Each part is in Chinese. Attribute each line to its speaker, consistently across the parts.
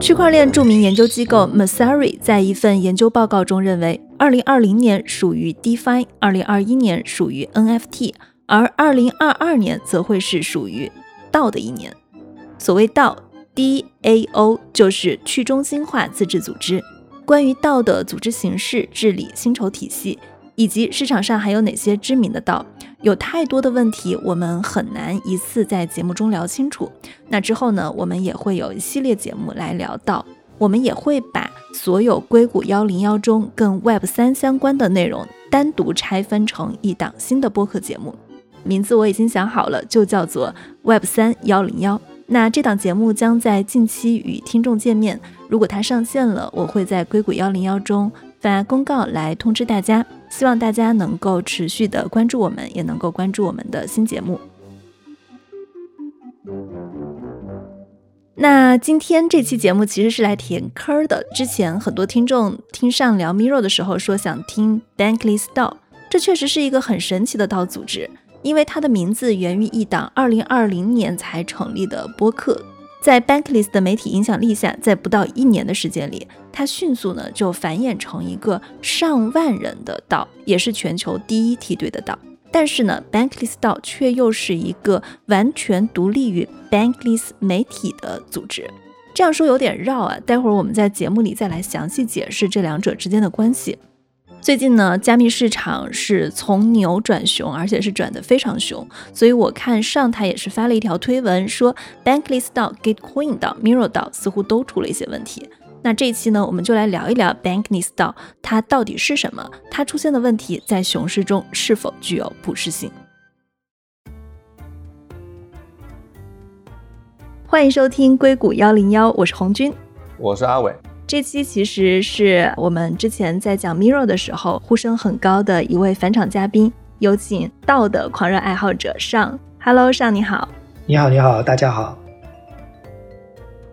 Speaker 1: 区块链著名研究机构 Messari 在一份研究报告中认为，2020年属于 DeFi，2021 年属于 NFT，而2022年则会是属于 DAO 的一年。所谓 DAO，D-A-O 就是去中心化自治组织。关于 DAO 的组织形式、治理、薪酬体系。以及市场上还有哪些知名的道？有太多的问题，我们很难一次在节目中聊清楚。那之后呢，我们也会有一系列节目来聊到。我们也会把所有硅谷幺零幺中跟 Web 三相关的内容单独拆分成一档新的播客节目，名字我已经想好了，就叫做 Web 三幺零幺。那这档节目将在近期与听众见面。如果它上线了，我会在硅谷幺零幺中发公告来通知大家。希望大家能够持续的关注我们，也能够关注我们的新节目。那今天这期节目其实是来填坑的。之前很多听众听上聊 Miro 的时候说想听 Bankless DAO，这确实是一个很神奇的道组织，因为它的名字源于一档2020年才成立的播客。在 Bankless 的媒体影响力下，在不到一年的时间里，它迅速呢就繁衍成一个上万人的道，也是全球第一梯队的道。但是呢，Bankless 道却又是一个完全独立于 Bankless 媒体的组织。这样说有点绕啊，待会儿我们在节目里再来详细解释这两者之间的关系。最近呢，加密市场是从牛转熊，而且是转得非常熊。所以我看上台也是发了一条推文，说 Bankless 到 Gitcoin 到 Mirror 到似乎都出了一些问题。那这一期呢，我们就来聊一聊 Bankless 到它到底是什么，它出现的问题在熊市中是否具有普适性。欢迎收听硅谷幺零幺，我是红军，
Speaker 2: 我是阿伟。
Speaker 1: 这期其实是我们之前在讲 Mirror 的时候呼声很高的一位返场嘉宾，有请道的狂热爱好者上。Hello，上你好。
Speaker 3: 你好，你好，大家好。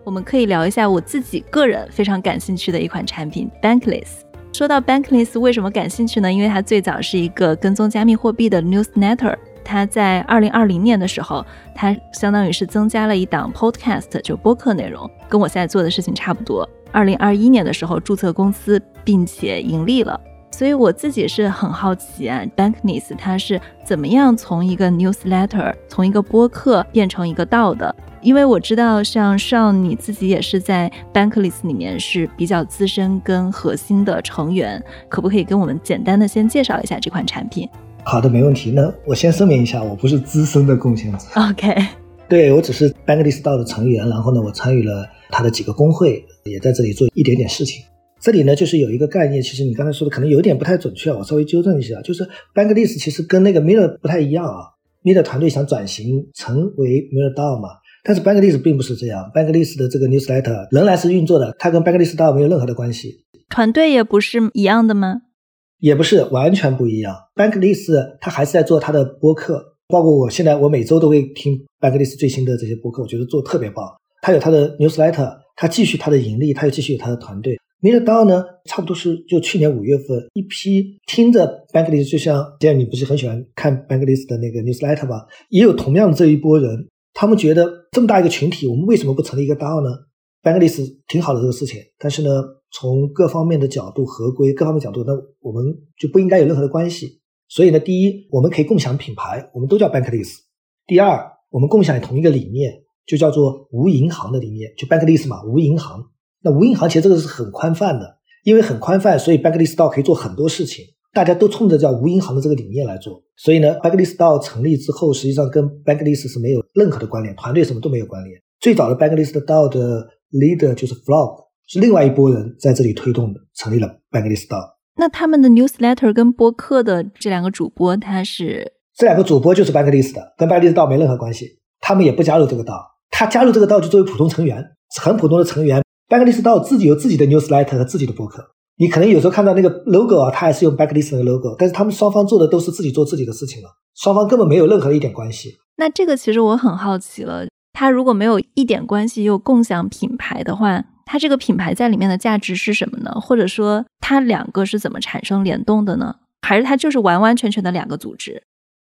Speaker 1: 我们可以聊一下我自己个人非常感兴趣的一款产品 Bankless。说到 Bankless，为什么感兴趣呢？因为它最早是一个跟踪加密货币的 Newsletter。它在二零二零年的时候，它相当于是增加了一档 Podcast，就播客内容，跟我现在做的事情差不多。二零二一年的时候注册公司，并且盈利了，所以我自己是很好奇啊，Bankness 它是怎么样从一个 newsletter，从一个播客变成一个道的？因为我知道像上你自己也是在 Bankless 里面是比较资深跟核心的成员，可不可以跟我们简单的先介绍一下这款产品？
Speaker 3: 好的，没问题。那我先声明一下，我不是资深的贡献者。
Speaker 1: OK，
Speaker 3: 对我只是 Bankless 道的成员，然后呢，我参与了他的几个工会。也在这里做一点点事情。这里呢，就是有一个概念，其实你刚才说的可能有点不太准确，我稍微纠正一下，就是 Bankless 其实跟那个 Miller 不太一样啊。Miller 团队想转型成为 Miller DAO 嘛，但是 Bankless 并不是这样。Bankless 的这个 Newsletter 仍然是运作的，它跟 Bankless DAO 没有任何的关系。
Speaker 1: 团队也不是一样的吗？
Speaker 3: 也不是，完全不一样。Bankless 它还是在做它的播客，包括我现在我每周都会听 Bankless 最新的这些播客，我觉得做特别棒。它有它的 Newsletter。他继续他的盈利，他又继续有他的团队。m i l l DAO 呢，差不多是就去年五月份一批听着 Bankless，就像这样，你不是很喜欢看 Bankless 的那个 newsletter 吧？也有同样的这一波人，他们觉得这么大一个群体，我们为什么不成立一个 DAO 呢？Bankless 挺好的这个事情，但是呢，从各方面的角度、合规各方面角度，那我们就不应该有任何的关系。所以呢，第一，我们可以共享品牌，我们都叫 Bankless；第二，我们共享同一个理念。就叫做无银行的理念，就 Bankless 嘛，无银行。那无银行其实这个是很宽泛的，因为很宽泛，所以 Bankless DAO 可以做很多事情。大家都冲着叫无银行的这个理念来做。所以呢，Bankless DAO 成立之后，实际上跟 Bankless 是没有任何的关联，团队什么都没有关联。最早的 Bankless DAO 的 leader 就是 Flog，是另外一拨人在这里推动的，成立了 Bankless DAO。
Speaker 1: 那他们的 newsletter 跟播客的这两个主播，他是
Speaker 3: 这两个主播就是 Bankless 的，跟 Bankless DAO 没任何关系，他们也不加入这个 DAO。他加入这个道就作为普通成员，很普通的成员。Bankless 道自己有自己的 newsletter 和自己的博客。你可能有时候看到那个 logo 啊，他还是用 Bankless 的 logo，但是他们双方做的都是自己做自己的事情了，双方根本没有任何一点关系。
Speaker 1: 那这个其实我很好奇了，他如果没有一点关系又共享品牌的话，他这个品牌在里面的价值是什么呢？或者说他两个是怎么产生联动的呢？还是他就是完完全全的两个组织？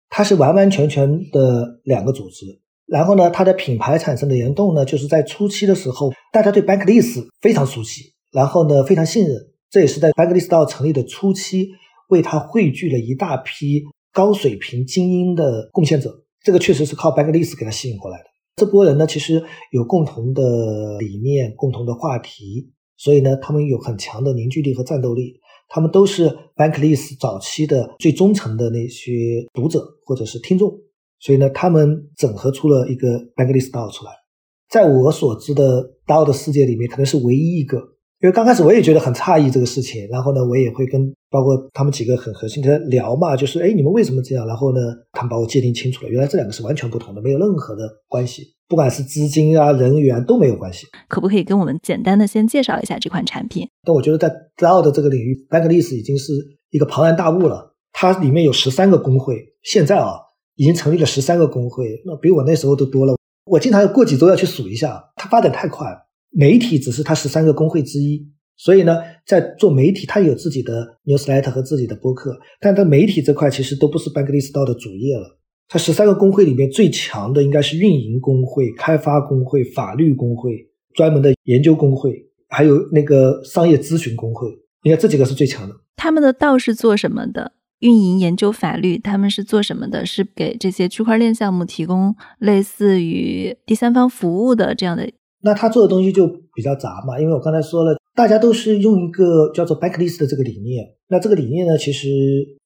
Speaker 3: 它是完完全全的两个组织。然后呢，它的品牌产生的联动呢，就是在初期的时候，大家对 Bankless 非常熟悉，然后呢非常信任。这也是在 Bankless 到成立的初期，为它汇聚了一大批高水平精英的贡献者。这个确实是靠 Bankless 给它吸引过来的。这波人呢，其实有共同的理念、共同的话题，所以呢，他们有很强的凝聚力和战斗力。他们都是 Bankless 早期的最忠诚的那些读者或者是听众。所以呢，他们整合出了一个 Bankless DAO 出来，在我所知的 DAO 的世界里面，可能是唯一一个。因为刚开始我也觉得很诧异这个事情，然后呢，我也会跟包括他们几个很核心的聊嘛，就是哎，你们为什么这样？然后呢，他们把我界定清楚了，原来这两个是完全不同的，没有任何的关系，不管是资金啊、人员都没有关系。
Speaker 1: 可不可以跟我们简单的先介绍一下这款产品？
Speaker 3: 但我觉得在 DAO 的这个领域，Bankless 已经是一个庞然大物了。它里面有十三个工会，现在啊。已经成立了十三个工会，那比我那时候都多了。我经常过几周要去数一下，它发展太快。媒体只是它十三个工会之一，所以呢，在做媒体，它有自己的 newsletter 和自己的播客，但它媒体这块其实都不是 Bankless DAO 的主业了。它十三个工会里面最强的应该是运营工会、开发工会、法律工会、专门的研究工会，还有那个商业咨询工会，应该这几个是最强的。
Speaker 1: 他们的道是做什么的？运营、研究、法律，他们是做什么的？是给这些区块链项目提供类似于第三方服务的这样的？
Speaker 3: 那他做的东西就比较杂嘛，因为我刚才说了，大家都是用一个叫做 bank list 的这个理念。那这个理念呢，其实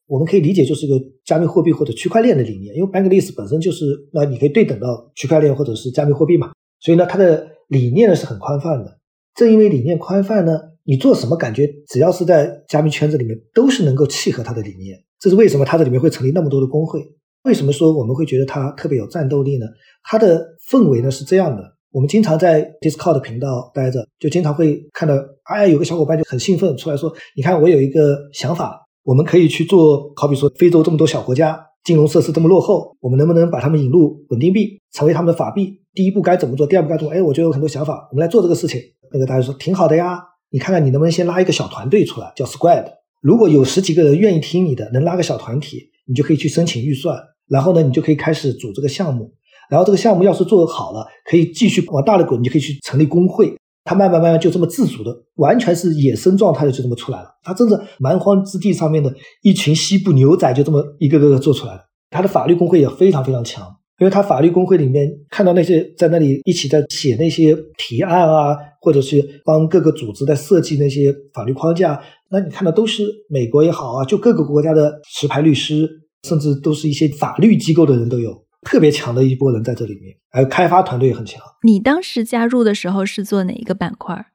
Speaker 3: 我们可以理解就是一个加密货币或者区块链的理念，因为 bank list 本身就是，那你可以对等到区块链或者是加密货币嘛。所以呢，它的理念呢是很宽泛的。正因为理念宽泛呢。你做什么，感觉只要是在加密圈子里面，都是能够契合他的理念。这是为什么他这里面会成立那么多的工会？为什么说我们会觉得他特别有战斗力呢？他的氛围呢是这样的：我们经常在 Discord 频道待着，就经常会看到，哎，有个小伙伴就很兴奋出来说：“你看，我有一个想法，我们可以去做，好比说非洲这么多小国家，金融设施这么落后，我们能不能把他们引入稳定币，成为他们的法币？第一步该怎么做？第二步该怎么？哎，我就有很多想法，我们来做这个事情。”那个大家说挺好的呀。你看看，你能不能先拉一个小团队出来，叫 Squad。如果有十几个人愿意听你的，能拉个小团体，你就可以去申请预算。然后呢，你就可以开始组这个项目。然后这个项目要是做好了，可以继续往大的滚，你就可以去成立工会。他慢慢慢慢就这么自主的，完全是野生状态的，就这么出来了。他真的蛮荒之地上面的一群西部牛仔，就这么一个个做出来了。他的法律工会也非常非常强。因为他法律工会里面看到那些在那里一起在写那些提案啊，或者是帮各个组织在设计那些法律框架，那你看到都是美国也好啊，就各个国家的持牌律师，甚至都是一些法律机构的人都有，特别强的一波人在这里面，还有开发团队也很强。
Speaker 1: 你当时加入的时候是做哪一个板块？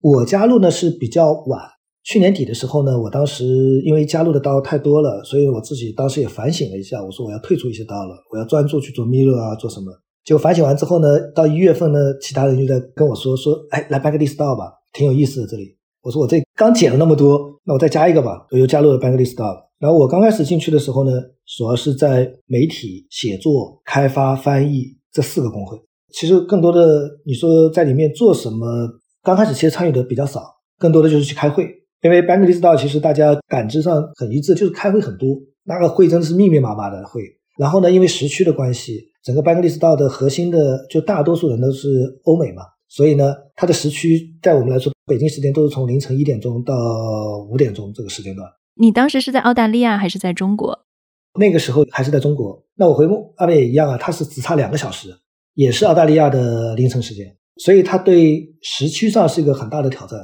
Speaker 3: 我加入呢是比较晚。去年底的时候呢，我当时因为加入的刀太多了，所以我自己当时也反省了一下，我说我要退出一些刀了，我要专注去做 Mirror 啊，做什么？结果反省完之后呢，到一月份呢，其他人就在跟我说说，哎，来 Bankless DAO 吧，挺有意思的这里。我说我这刚减了那么多，那我再加一个吧，我又加入了 Bankless 刀。然后我刚开始进去的时候呢，主要是在媒体、写作、开发、翻译这四个工会。其实更多的你说在里面做什么，刚开始其实参与的比较少，更多的就是去开会。因为 Bankless DAO 其实大家感知上很一致，就是开会很多，那个会真的是密密麻麻的会。然后呢，因为时区的关系，整个 Bankless DAO 的核心的就大多数人都是欧美嘛，所以呢，它的时区在我们来说，北京时间都是从凌晨一点钟到五点钟这个时间段。
Speaker 1: 你当时是在澳大利亚还是在中国？
Speaker 3: 那个时候还是在中国。那我回那边也一样啊，它是只差两个小时，也是澳大利亚的凌晨时间，所以它对时区上是一个很大的挑战。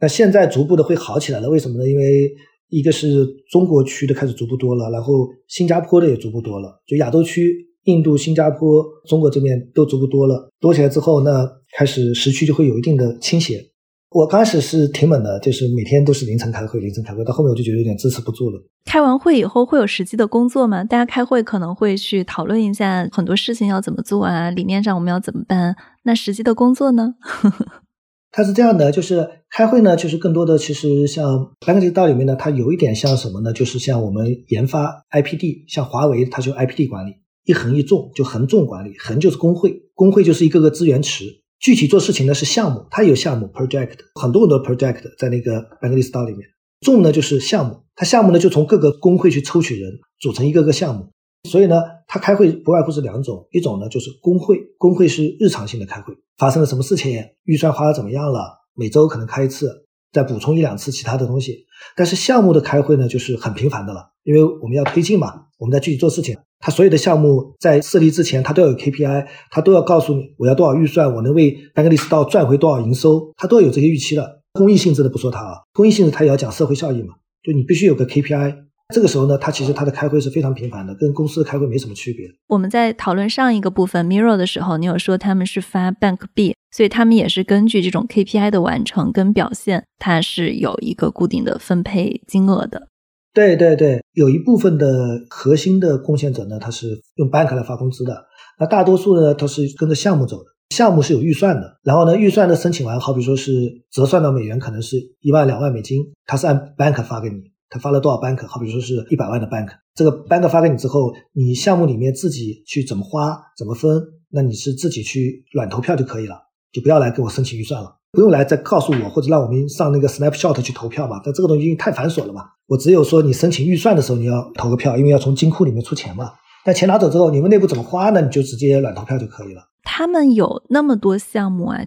Speaker 3: 那现在逐步的会好起来了，为什么呢？因为一个是中国区的开始逐步多了，然后新加坡的也逐步多了，就亚洲区，印度、新加坡、中国这边都逐步多了，多起来之后，那开始时区就会有一定的倾斜。我刚开始是挺猛的，就是每天都是凌晨开会，凌晨开会，到后面我就觉得有点支持不住了。
Speaker 1: 开完会以后会有实际的工作吗？大家开会可能会去讨论一下很多事情要怎么做啊，理念上我们要怎么办？那实际的工作呢？
Speaker 3: 它是这样的，就是开会呢，就是更多的其实像 Bankless DAO 里面呢，它有一点像什么呢？就是像我们研发 IPD，像华为它就 IPD 管理，一横一纵就横纵管理，横就是工会，工会就是一个个资源池，具体做事情呢是项目，它有项目 project，很多很多 project 在那个 Bankless DAO 里面，纵呢就是项目，它项目呢就从各个工会去抽取人，组成一个个项目，所以呢，他开会不外乎是两种，一种呢就是工会，工会是日常性的开会，发生了什么事情，预算花的怎么样了，每周可能开一次，再补充一两次其他的东西。但是项目的开会呢，就是很频繁的了，因为我们要推进嘛，我们在具体做事情。他所有的项目在设立之前，他都要有 KPI，他都要告诉你我要多少预算，我能为 b a n k l i s t 赚回多少营收，他都要有这些预期的。公益性质的不说它啊，公益性质它也要讲社会效益嘛，就你必须有个 KPI。这个时候呢，他其实他的开会是非常频繁的，跟公司的开会没什么区别。
Speaker 1: 我们在讨论上一个部分 Mirror 的时候，你有说他们是发 Bank B，所以他们也是根据这种 KPI 的完成跟表现，它是有一个固定的分配金额的。
Speaker 3: 对对对，有一部分的核心的贡献者呢，他是用 Bank 来发工资的，那大多数呢，都是跟着项目走的。项目是有预算的，然后呢，预算的申请完，好比说是折算到美元，可能是一万两万美金，他是按 Bank 发给你。他发了多少 bank？好比说是一百万的 bank，这个 bank 发给你之后，你项目里面自己去怎么花、怎么分，那你是自己去软投票就可以了，就不要来给我申请预算了，不用来再告诉我或者让我们上那个 snapshot 去投票嘛。但这个东西太繁琐了嘛，我只有说你申请预算的时候你要投个票，因为要从金库里面出钱嘛。但钱拿走之后，你们内部怎么花呢？你就直接软投票就可以了。
Speaker 1: 他们有那么多项目啊。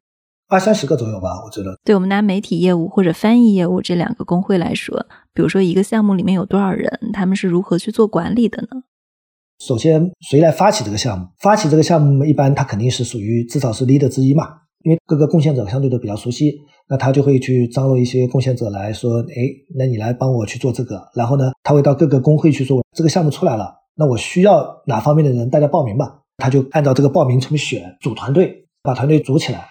Speaker 3: 二三十个左右吧，我觉得。
Speaker 1: 对我们拿媒体业务或者翻译业务这两个工会来说，比如说一个项目里面有多少人，他们是如何去做管理的呢？
Speaker 3: 首先，谁来发起这个项目？发起这个项目，一般他肯定是属于至少是 leader 之一嘛，因为各个贡献者相对都比较熟悉，那他就会去张罗一些贡献者来说，哎，那你来帮我去做这个。然后呢，他会到各个工会去说，这个项目出来了，那我需要哪方面的人，大家报名吧。他就按照这个报名怎么选，组团队，把团队组起来。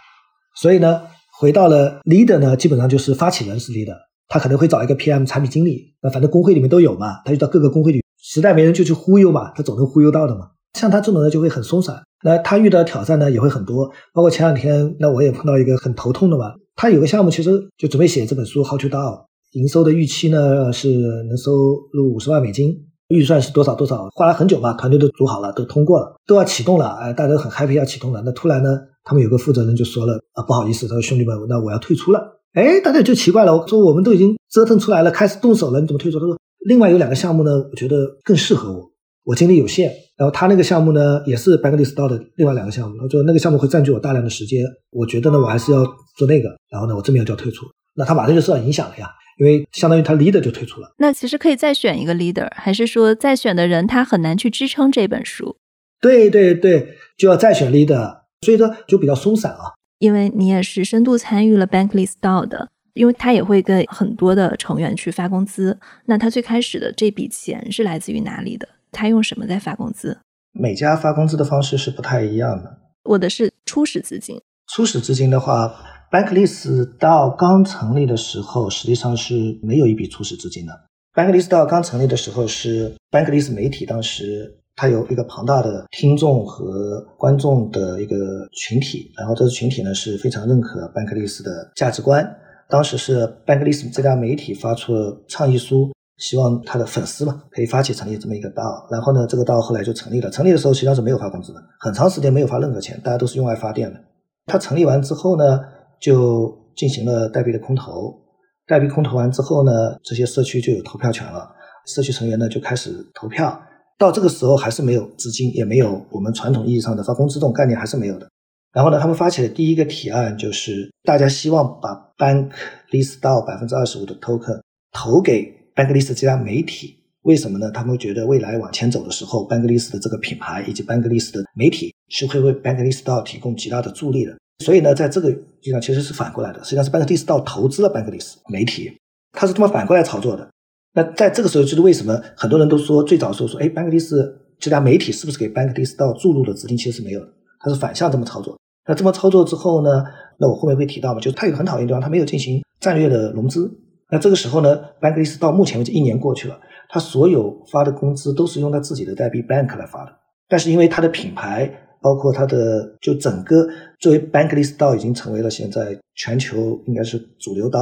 Speaker 3: 所以呢，回到了 leader 呢，基本上就是发起人是 leader，他可能会找一个 PM 产品经理，那反正工会里面都有嘛，他就到各个工会里，实在没人就去忽悠嘛，他总能忽悠到的嘛。像他这种人就会很松散，那他遇到挑战呢也会很多，包括前两天，那我也碰到一个很头痛的嘛，他有个项目其实就准备写这本书 How to Do，营收的预期呢是能收入五十万美金，预算是多少多少，花了很久嘛，团队都组好了，都通过了，都要启动了，哎，大家都很 happy 要启动了，那突然呢？他们有个负责人就说了啊，不好意思，他说兄弟们，那我要退出了。哎，大家就奇怪了，我说我们都已经折腾出来了，开始动手了，你怎么退出？他说另外有两个项目呢，我觉得更适合我，我精力有限。然后他那个项目呢，也是 Bankless 到的另外两个项目，他说那个项目会占据我大量的时间，我觉得呢，我还是要做那个。然后呢，我这边就要退出，那他马上就受到影响了呀，因为相当于他 leader 就退出了。
Speaker 1: 那其实可以再选一个 leader，还是说再选的人他很难去支撑这本书？
Speaker 3: 对对对，就要再选 leader。所以说就比较松散啊，
Speaker 1: 因为你也是深度参与了 Bankless DAO 的，因为他也会跟很多的成员去发工资。那他最开始的这笔钱是来自于哪里的？他用什么在发工资？
Speaker 3: 每家发工资的方式是不太一样的。
Speaker 1: 我的是初始资金。
Speaker 3: 初始资金的话，Bankless DAO 刚成立的时候，实际上是没有一笔初始资金的。Bankless DAO 刚成立的时候是 Bankless 媒体当时。它有一个庞大的听众和观众的一个群体，然后这个群体呢是非常认可 Bankless 的价值观。当时是 Bankless 这家媒体发出了倡议书，希望他的粉丝嘛可以发起成立这么一个道。然后呢，这个道后来就成立了。成立的时候实际上是没有发工资的，很长时间没有发任何钱，大家都是用爱发电的。它成立完之后呢，就进行了代币的空投。代币空投完之后呢，这些社区就有投票权了，社区成员呢就开始投票。到这个时候还是没有资金，也没有我们传统意义上的发工资这种概念还是没有的。然后呢，他们发起的第一个提案就是大家希望把 Bank List 到百分之二十五的 Token 投给 Bank List 这家媒体。为什么呢？他们觉得未来往前走的时候，Bank List 的这个品牌以及 Bank List 的媒体是会为 Bank List 到提供极大的助力的。所以呢，在这个实际上其实是反过来的，实际上是 Bank List 到投资了 Bank List 媒体，他是这么反过来操作的。那在这个时候，就是为什么很多人都说最早时候说，哎，Bankless 这家媒体是不是给 Bankless 到注入的资金？其实是没有的，它是反向这么操作。那这么操作之后呢？那我后面会提到嘛，就是它有个很讨厌的地方，它没有进行战略的融资。那这个时候呢，Bankless 到目前为止一年过去了，它所有发的工资都是用它自己的代币 Bank 来发的。但是因为它的品牌，包括它的就整个作为 Bankless 到已经成为了现在全球应该是主流到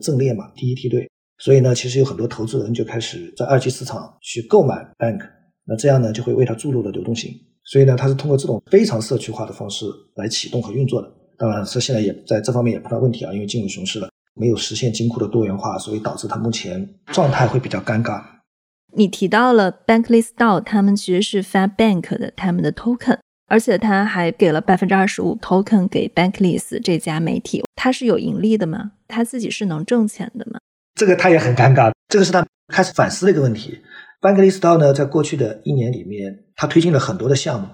Speaker 3: 阵列嘛，第一梯队。所以呢，其实有很多投资人就开始在二级市场去购买 bank，那这样呢就会为它注入了流动性。所以呢，它是通过这种非常社区化的方式来启动和运作的。当然，它现在也在这方面也碰到问题啊，因为进入熊市了，没有实现金库的多元化，所以导致它目前状态会比较尴尬。
Speaker 1: 你提到了 Bankless DAO，他们其实是 Fab Bank 的他们的 token，而且他还给了百分之二十五 token 给 Bankless 这家媒体，他是有盈利的吗？他自己是能挣钱的吗？
Speaker 3: 这个他也很尴尬，这个是他开始反思的一个问题。Bankless DAO 呢，在过去的一年里面，他推进了很多的项目，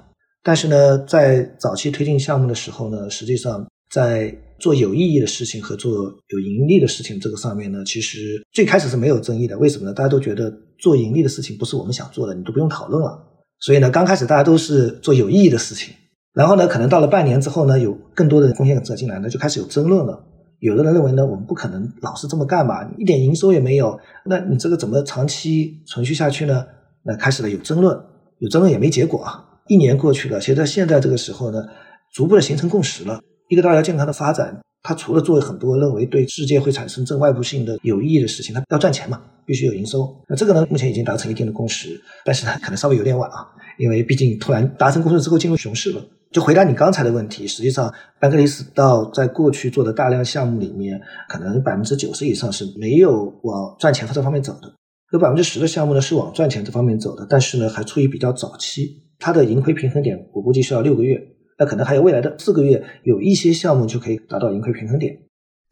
Speaker 3: 但是呢，在早期推进项目的时候呢，实际上在做有意义的事情和做有盈利的事情这个上面呢，其实最开始是没有争议的。为什么呢？大家都觉得做盈利的事情不是我们想做的，你都不用讨论了。所以呢，刚开始大家都是做有意义的事情。然后呢，可能到了半年之后呢，有更多的风险者进来呢，就开始有争论了。有的人认为呢，我们不可能老是这么干吧，一点营收也没有，那你这个怎么长期存续下去呢？那开始了有争论，有争论也没结果啊。一年过去了，其实在现在这个时候呢，逐步的形成共识了。一个大家健康的发展，它除了做很多认为对世界会产生正外部性的有意义的事情，它要赚钱嘛，必须有营收。那这个呢，目前已经达成一定的共识，但是呢，可能稍微有点晚啊，因为毕竟突然达成共识之后进入熊市了。就回答你刚才的问题，实际上班克利斯道在过去做的大量项目里面，可能百分之九十以上是没有往赚钱这方面走的，有百分之十的项目呢是往赚钱这方面走的，但是呢还处于比较早期，它的盈亏平衡点我估计需要六个月，那可能还有未来的四个月，有一些项目就可以达到盈亏平衡点。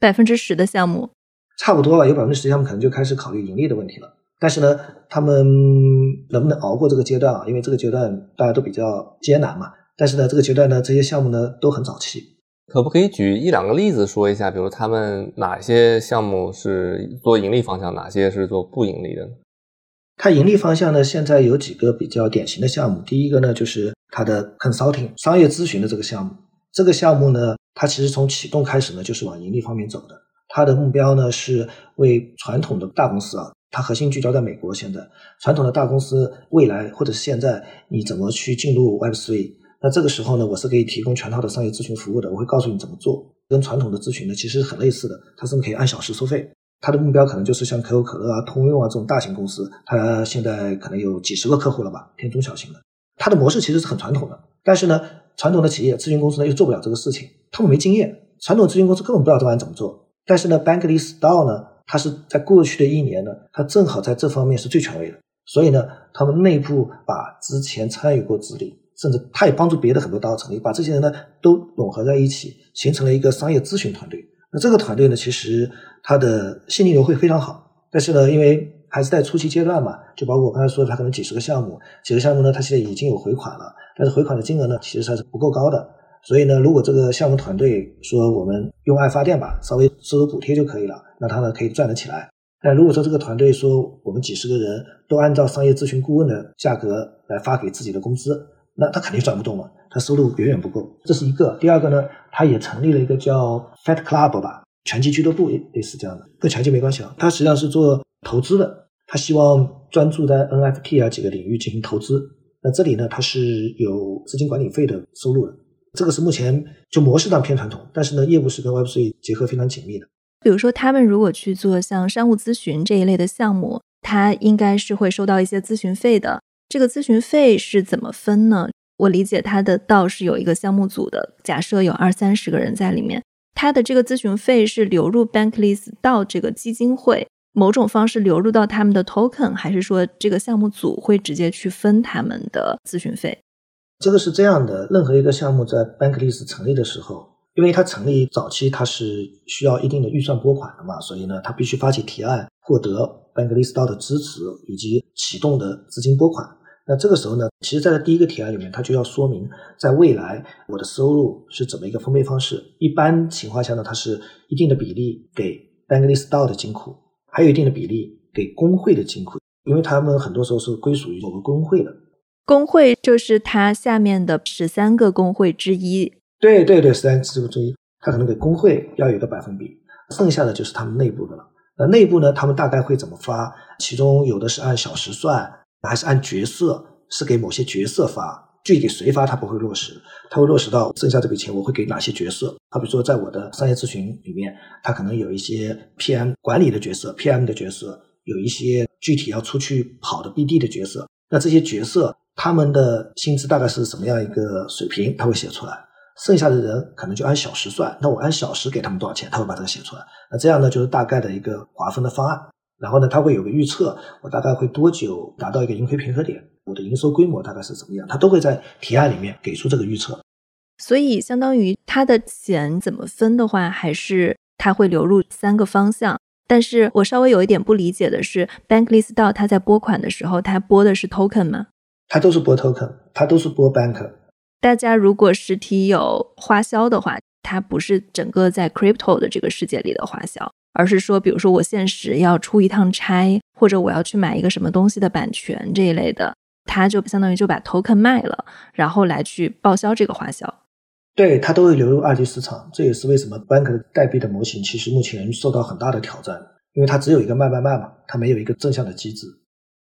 Speaker 1: 百分之十的项目，
Speaker 3: 差不多吧，有百分之十项目可能就开始考虑盈利的问题了，但是呢，他们能不能熬过这个阶段啊？因为这个阶段大家都比较艰难嘛。但是呢，这个阶段呢，这些项目呢都很早期，
Speaker 2: 可不可以举一两个例子说一下？比如他们哪些项目是做盈利方向，哪些是做不盈利的呢？
Speaker 3: 它盈利方向呢，现在有几个比较典型的项目。第一个呢，就是它的 consulting 商业咨询的这个项目。这个项目呢，它其实从启动开始呢，就是往盈利方面走的。它的目标呢，是为传统的大公司啊。它核心聚焦在美国。现在传统的大公司未来或者是现在，你怎么去进入 Web Three？那这个时候呢，我是可以提供全套的商业咨询服务的。我会告诉你怎么做，跟传统的咨询呢其实很类似的。它是可以按小时收费。它的目标可能就是像可口可乐啊、通用啊这种大型公司，它现在可能有几十个客户了吧，偏中小型的。它的模式其实是很传统的，但是呢，传统的企业咨询公司呢又做不了这个事情，他们没经验。传统咨询公司根本不知道这玩意怎么做。但是呢，Bankless DAO 呢？它是在过去的一年呢，它正好在这方面是最权威的，所以呢，他们内部把之前参与过治理，甚至他也帮助别的很多大成立，把这些人呢都融合在一起，形成了一个商业咨询团队。那这个团队呢，其实它的现金流会非常好，但是呢，因为还是在初期阶段嘛，就包括我刚才说的，它可能几十个项目，几个项目呢，它现在已经有回款了，但是回款的金额呢，其实还是不够高的。所以呢，如果这个项目团队说我们用爱发电吧，稍微收收补贴就可以了，那他呢可以赚得起来。但如果说这个团队说我们几十个人都按照商业咨询顾问的价格来发给自己的工资，那他肯定转不动了，他收入远远不够。这是一个。第二个呢，他也成立了一个叫 Fat Club 吧，拳击俱乐部类似这样的，跟拳击没关系啊。他实际上是做投资的，他希望专注在 NFT 啊几个领域进行投资。那这里呢，他是有资金管理费的收入的。这个是目前就模式上偏传统，但是呢，业务是跟 Web3 结合非常紧密的。
Speaker 1: 比如说，他们如果去做像商务咨询这一类的项目，他应该是会收到一些咨询费的。这个咨询费是怎么分呢？我理解他的道是有一个项目组的，假设有二三十个人在里面，他的这个咨询费是流入 Bankless 到这个基金会，某种方式流入到他们的 token，还是说这个项目组会直接去分他们的咨询费？
Speaker 3: 这个是这样的，任何一个项目在 Bankless 成立的时候，因为它成立早期它是需要一定的预算拨款的嘛，所以呢，它必须发起提案，获得 Bankless 道的支持以及启动的资金拨款。那这个时候呢，其实在它第一个提案里面，它就要说明在未来我的收入是怎么一个分配方式。一般情况下呢，它是一定的比例给 Bankless 道的金库，还有一定的比例给工会的金库，因为他们很多时候是归属于某个工会的。
Speaker 1: 工会就是它下面的十三个工会之一。
Speaker 3: 对对对，十三个之一，它可能给工会要有一个百分比，剩下的就是他们内部的了。那内部呢，他们大概会怎么发？其中有的是按小时算，还是按角色？是给某些角色发？具体谁发，他不会落实，他会落实到剩下这笔钱我会给哪些角色？好比说，在我的商业咨询里面，他可能有一些 PM 管理的角色，PM 的角色，有一些具体要出去跑的 BD 的角色。那这些角色。他们的薪资大概是什么样一个水平？他会写出来，剩下的人可能就按小时算。那我按小时给他们多少钱？他会把这个写出来。那这样呢，就是大概的一个划分的方案。然后呢，他会有个预测，我大概会多久达到一个盈亏平衡点，我的营收规模大概是怎么样，他都会在提案里面给出这个预测。
Speaker 1: 所以，相当于他的钱怎么分的话，还是他会流入三个方向。但是我稍微有一点不理解的是，Bankless 到他在拨款的时候，他拨的是 token 吗？
Speaker 3: 它都是拨 token，它都是拨 bank。
Speaker 1: 大家如果实体有花销的话，它不是整个在 crypto 的这个世界里的花销。而是说，比如说我现实要出一趟差，或者我要去买一个什么东西的版权这一类的，它就相当于就把 token 卖了，然后来去报销这个花销。
Speaker 3: 对，它都会流入二级市场，这也是为什么 Bank 代币的模型其实目前受到很大的挑战，因为它只有一个卖卖卖嘛，它没有一个正向的机制。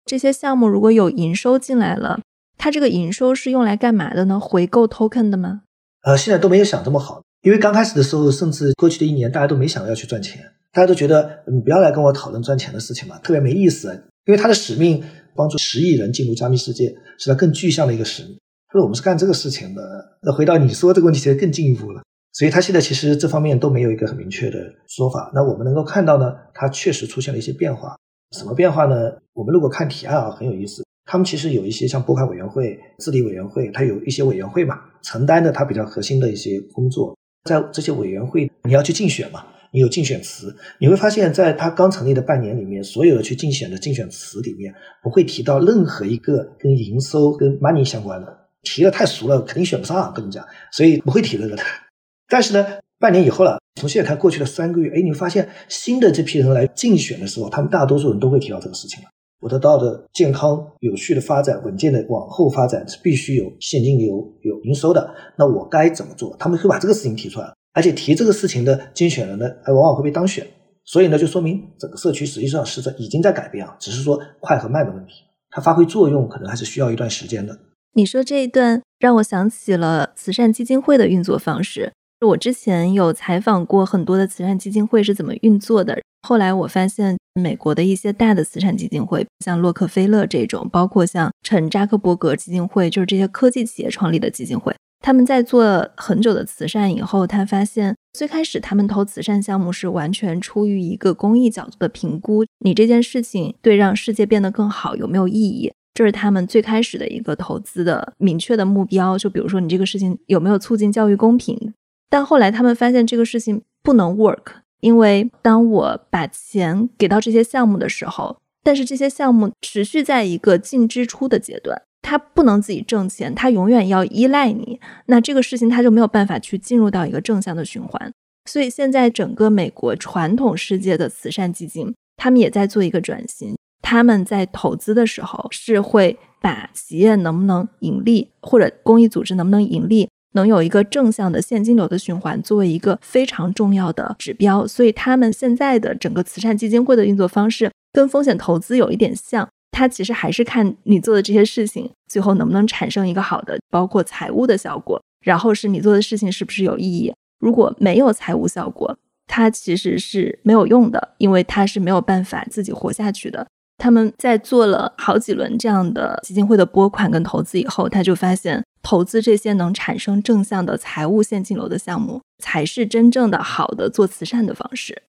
Speaker 1: 这些项目如果有营收进来了，它这个营收是用来干嘛的呢？回购 token 的吗？
Speaker 3: 呃，现在都没有想这么好，因为刚开始的时候，甚至过去的一年，大家都没想要去赚钱。大家都觉得你不要来跟我讨论赚钱的事情嘛，特别没意思。因为他的使命帮助十亿人进入加密世界，是他更具象的一个使命。他说我们是干这个事情的。那回到你说这个问题，其实更进一步了。所以他现在其实这方面都没有一个很明确的说法。那我们能够看到呢，它确实出现了一些变化。什么变化呢？我们如果看提案啊，很有意思。他们其实有一些像拨款委员会、治理委员会，它有一些委员会嘛，承担的它比较核心的一些工作。在这些委员会，你要去竞选嘛。你有竞选词，你会发现在他刚成立的半年里面，所有的去竞选的竞选词里面不会提到任何一个跟营收、跟 money 相关的，提的太俗了，肯定选不上，跟你讲，所以不会提这个的。但是呢，半年以后了，从现在看过去的三个月，哎，你发现新的这批人来竞选的时候，他们大多数人都会提到这个事情了。我得到的健康、有序的发展、稳健的往后发展是必须有现金流、有营收的，那我该怎么做？他们会把这个事情提出来。而且提这个事情的竞选人呢，还往往会被当选，所以呢，就说明整个社区实际上是在已经在改变啊，只是说快和慢的问题，它发挥作用可能还是需要一段时间的。
Speaker 1: 你说这一段让我想起了慈善基金会的运作方式。我之前有采访过很多的慈善基金会是怎么运作的，后来我发现美国的一些大的慈善基金会，像洛克菲勒这种，包括像陈扎克伯格基金会，就是这些科技企业创立的基金会。他们在做很久的慈善以后，他发现最开始他们投慈善项目是完全出于一个公益角度的评估，你这件事情对让世界变得更好有没有意义？这是他们最开始的一个投资的明确的目标。就比如说你这个事情有没有促进教育公平？但后来他们发现这个事情不能 work，因为当我把钱给到这些项目的时候，但是这些项目持续在一个净支出的阶段。他不能自己挣钱，他永远要依赖你。那这个事情他就没有办法去进入到一个正向的循环。所以现在整个美国传统世界的慈善基金，他们也在做一个转型。他们在投资的时候是会把企业能不能盈利，或者公益组织能不能盈利，能有一个正向的现金流的循环，作为一个非常重要的指标。所以他们现在的整个慈善基金会的运作方式跟风险投资有一点像。它其实还是看你做的这些事情，最后能不能产生一个好的，包括财务的效果，然后是你做的事情是不是有意义。如果没有财务效果，它其实是没有用的，因为它是没有办法自己活下去的。他们在做了好几轮这样的基金会的拨款跟投资以后，他就发现投资这些能产生正向的财务现金流的项目，才是真正的好的做慈善的方式。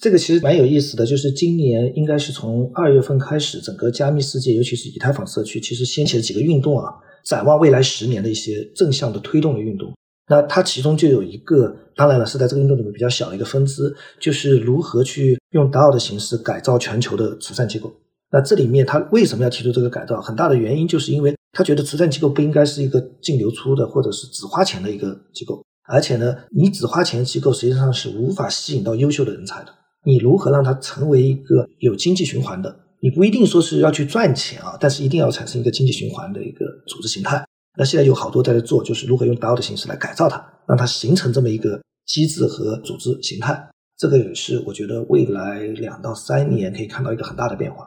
Speaker 3: 这个其实蛮有意思的，就是今年应该是从二月份开始，整个加密世界，尤其是以太坊社区，其实掀起了几个运动啊，展望未来十年的一些正向的推动的运动。那它其中就有一个，当然了，是在这个运动里面比较小的一个分支，就是如何去用 DAO 的形式改造全球的慈善机构。那这里面他为什么要提出这个改造？很大的原因就是因为他觉得慈善机构不应该是一个净流出的或者是只花钱的一个机构，而且呢，你只花钱机构实际上是无法吸引到优秀的人才的。你如何让它成为一个有经济循环的？你不一定说是要去赚钱啊，但是一定要产生一个经济循环的一个组织形态。那现在有好多在做，就是如何用 DAO 的形式来改造它，让它形成这么一个机制和组织形态。这个也是我觉得未来两到三年可以看到一个很大的变化。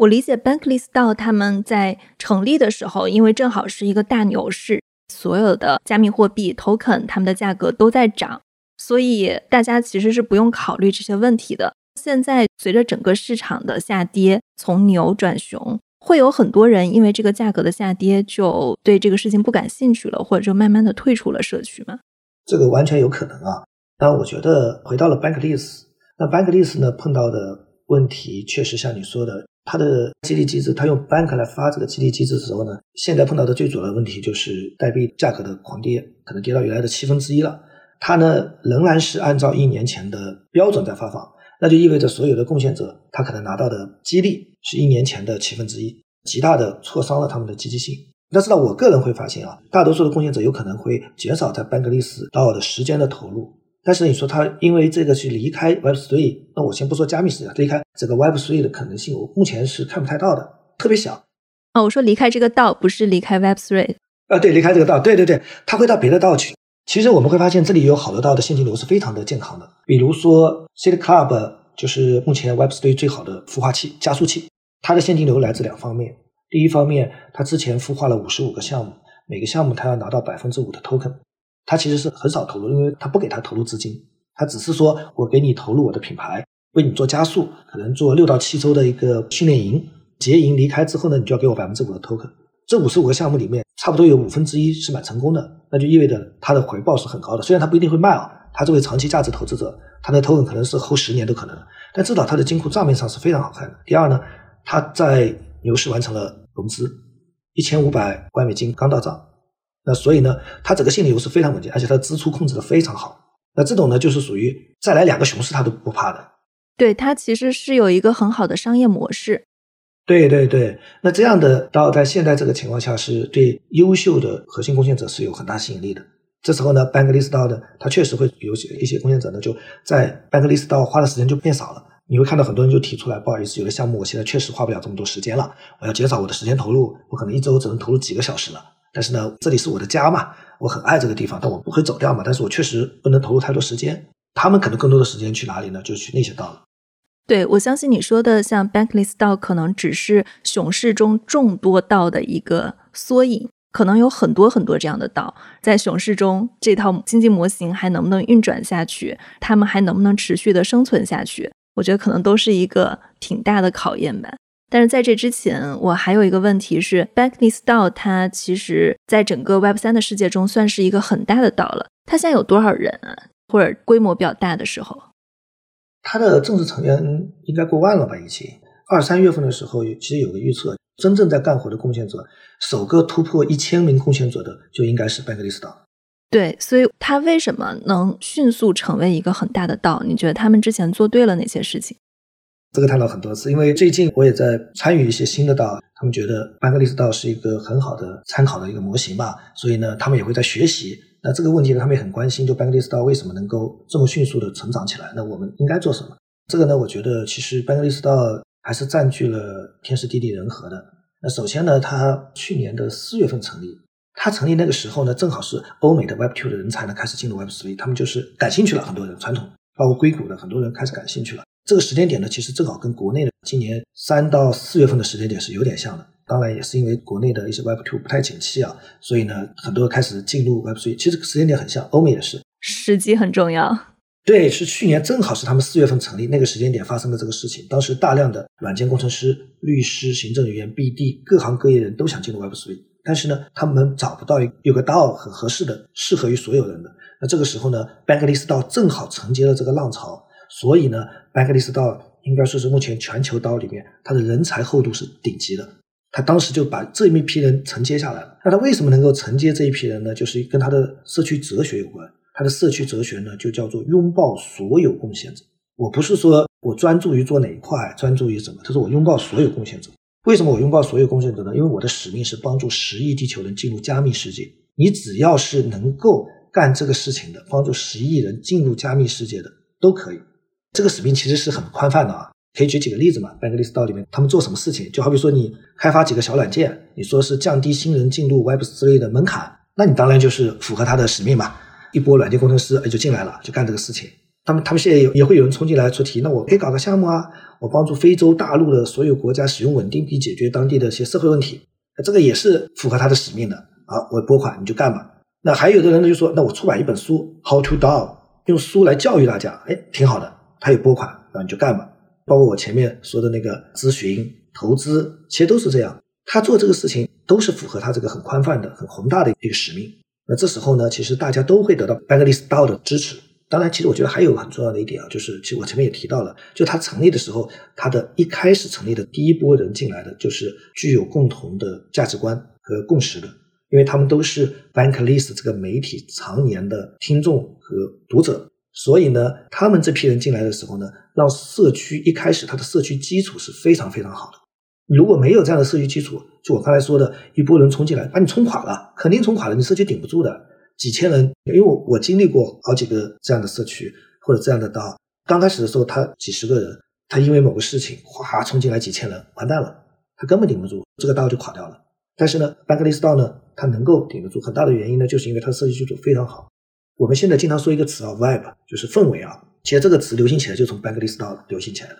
Speaker 1: 我理解 Bankless DAO 他们在成立的时候，因为正好是一个大牛市，所有的加密货币 token 它们的价格都在涨。所以大家其实是不用考虑这些问题的。现在随着整个市场的下跌，从牛转熊，会有很多人因为这个价格的下跌，就对这个事情不感兴趣了，或者就慢慢的退出了社区吗？
Speaker 3: 这个完全有可能啊。但我觉得回到了 Bankless，那 Bankless 呢碰到的问题确实像你说的，它的激励机制，它用 Bank 来发这个激励机制的时候呢，现在碰到的最主要的问题就是代币价格的狂跌，可能跌到原来的七分之一了。它呢仍然是按照一年前的标准在发放，那就意味着所有的贡献者他可能拿到的激励是一年前的七分之一，极大的挫伤了他们的积极性。但是呢，我个人会发现啊，大多数的贡献者有可能会减少在 Bankless 到的时间的投入。但是你说他因为这个去离开 Web3，那我先不说加密世界，离开这个 Web3 的可能性，我目前是看不太到的，特别小。
Speaker 1: 哦，我说离开这个道，不是离开 Web3。
Speaker 3: 啊，对，离开这个道，对对对，他会到别的道去。其实我们会发现，这里有好多道的现金流是非常的健康的。比如说 Seed Club，就是目前 Web3 最好的孵化器、加速器，它的现金流来自两方面。第一方面，它之前孵化了五十五个项目，每个项目它要拿到百分之五的 token，他其实是很少投入，因为他不给他投入资金，他只是说我给你投入我的品牌，为你做加速，可能做六到七周的一个训练营，结营离开之后呢，你就要给我百分之五的 token。这五十五个项目里面，差不多有五分之一是蛮成功的，那就意味着它的回报是很高的。虽然它不一定会卖啊，它作为长期价值投资者，它的 token 可能是后十年都可能，但至少它的金库账面上是非常好看的。第二呢，它在牛市完成了融资，一千五百万美金刚到账，那所以呢，它整个现金流是非常稳健，而且它的支出控制的非常好。那这种呢，就是属于再来两个熊市它都不怕的。
Speaker 1: 对，它其实是有一个很好的商业模式。
Speaker 3: 对对对，那这样的到在现在这个情况下，是对优秀的核心贡献者是有很大吸引力的。这时候呢，Bankless 到的，它确实会有些一些贡献者呢，就在 Bankless 到花的时间就变少了。你会看到很多人就提出来，不好意思，有的项目我现在确实花不了这么多时间了，我要减少我的时间投入，我可能一周只能投入几个小时了。但是呢，这里是我的家嘛，我很爱这个地方，但我不会走掉嘛。但是我确实不能投入太多时间。他们可能更多的时间去哪里呢？就去那些道了。
Speaker 1: 对，我相信你说的像 Bankless 道可能只是熊市中众多道的一个缩影，可能有很多很多这样的道，在熊市中这套经济模型还能不能运转下去，他们还能不能持续的生存下去，我觉得可能都是一个挺大的考验吧。但是在这之前，我还有一个问题是，Bankless 道它其实在整个 Web 三的世界中算是一个很大的道了，它现在有多少人啊？或者规模比较大的时候？
Speaker 3: 它的正式成员应该过万了吧？已经二三月份的时候，其实有个预测，真正在干活的贡献者，首个突破一千名贡献者的，就应该是 Bankless 道。
Speaker 1: 对，所以它为什么能迅速成为一个很大的道？你觉得他们之前做对了哪些事情？
Speaker 3: 这个探讨很多次，因为最近我也在参与一些新的道，他们觉得 Bankless 道是一个很好的参考的一个模型吧，所以呢，他们也会在学习。那这个问题呢，他们也很关心，就 Bankless 道为什么能够这么迅速的成长起来？那我们应该做什么？这个呢，我觉得其实 Bankless 道还是占据了天时地利人和的。那首先呢，它去年的四月份成立，它成立那个时候呢，正好是欧美的 Web Two 的人才呢开始进入 Web Three，他们就是感兴趣了，很多人传统包括硅谷的很多人开始感兴趣了。这个时间点呢，其实正好跟国内的今年三到四月份的时间点是有点像的。当然也是因为国内的一些 Web Two 不太景气啊，所以呢，很多开始进入 Web Three。其实时间点很像，欧美也是，
Speaker 1: 时机很重要。
Speaker 3: 对，是去年正好是他们四月份成立那个时间点发生的这个事情。当时大量的软件工程师、律师、行政人员、BD 各行各业人都想进入 Web Three，但是呢，他们找不到有个道很合适的、适合于所有人的。那这个时候呢，Bankless 道正好承接了这个浪潮，所以呢，Bankless 道应该说是目前全球刀里面它的人才厚度是顶级的。他当时就把这一批人承接下来了。那他为什么能够承接这一批人呢？就是跟他的社区哲学有关。他的社区哲学呢，就叫做拥抱所有贡献者。我不是说我专注于做哪一块，专注于什么。他说我拥抱所有贡献者。为什么我拥抱所有贡献者呢？因为我的使命是帮助十亿地球人进入加密世界。你只要是能够干这个事情的，帮助十亿人进入加密世界的，都可以。这个使命其实是很宽泛的啊。可以举几个例子嘛？Bankless 道里面他们做什么事情？就好比说你开发几个小软件，你说是降低新人进入 Web 之类的门槛，那你当然就是符合他的使命嘛。一波软件工程师哎就进来了，就干这个事情。他们他们现在也也会有人冲进来出题，那我可以搞个项目啊，我帮助非洲大陆的所有国家使用稳定币解决当地的一些社会问题，这个也是符合他的使命的啊。我拨款你就干吧。那还有的人呢就说，那我出版一本书，How to d o 用书来教育大家，哎，挺好的。他有拨款，那你就干吧。包括我前面说的那个咨询、投资，其实都是这样。他做这个事情都是符合他这个很宽泛的、很宏大的一个使命。那这时候呢，其实大家都会得到 Banklist DAO 的支持。当然，其实我觉得还有很重要的一点啊，就是其实我前面也提到了，就他成立的时候，他的一开始成立的第一波人进来的就是具有共同的价值观和共识的，因为他们都是 Banklist 这个媒体常年的听众和读者，所以呢，他们这批人进来的时候呢，让社区一开始它的社区基础是非常非常好的。如果没有这样的社区基础，就我刚才说的，一波人冲进来把你冲垮了，肯定冲垮了，你社区顶不住的。几千人，因为我我经历过好几个这样的社区或者这样的道，刚开始的时候他几十个人，他因为某个事情哗冲进来几千人，完蛋了，他根本顶不住，这个道就垮掉了。但是呢，班克利斯道呢，它能够顶得住，很大的原因呢，就是因为它的设计基础非常好。我们现在经常说一个词啊，vibe，就是氛围啊，其实这个词流行起来就从班克利斯道流行起来的。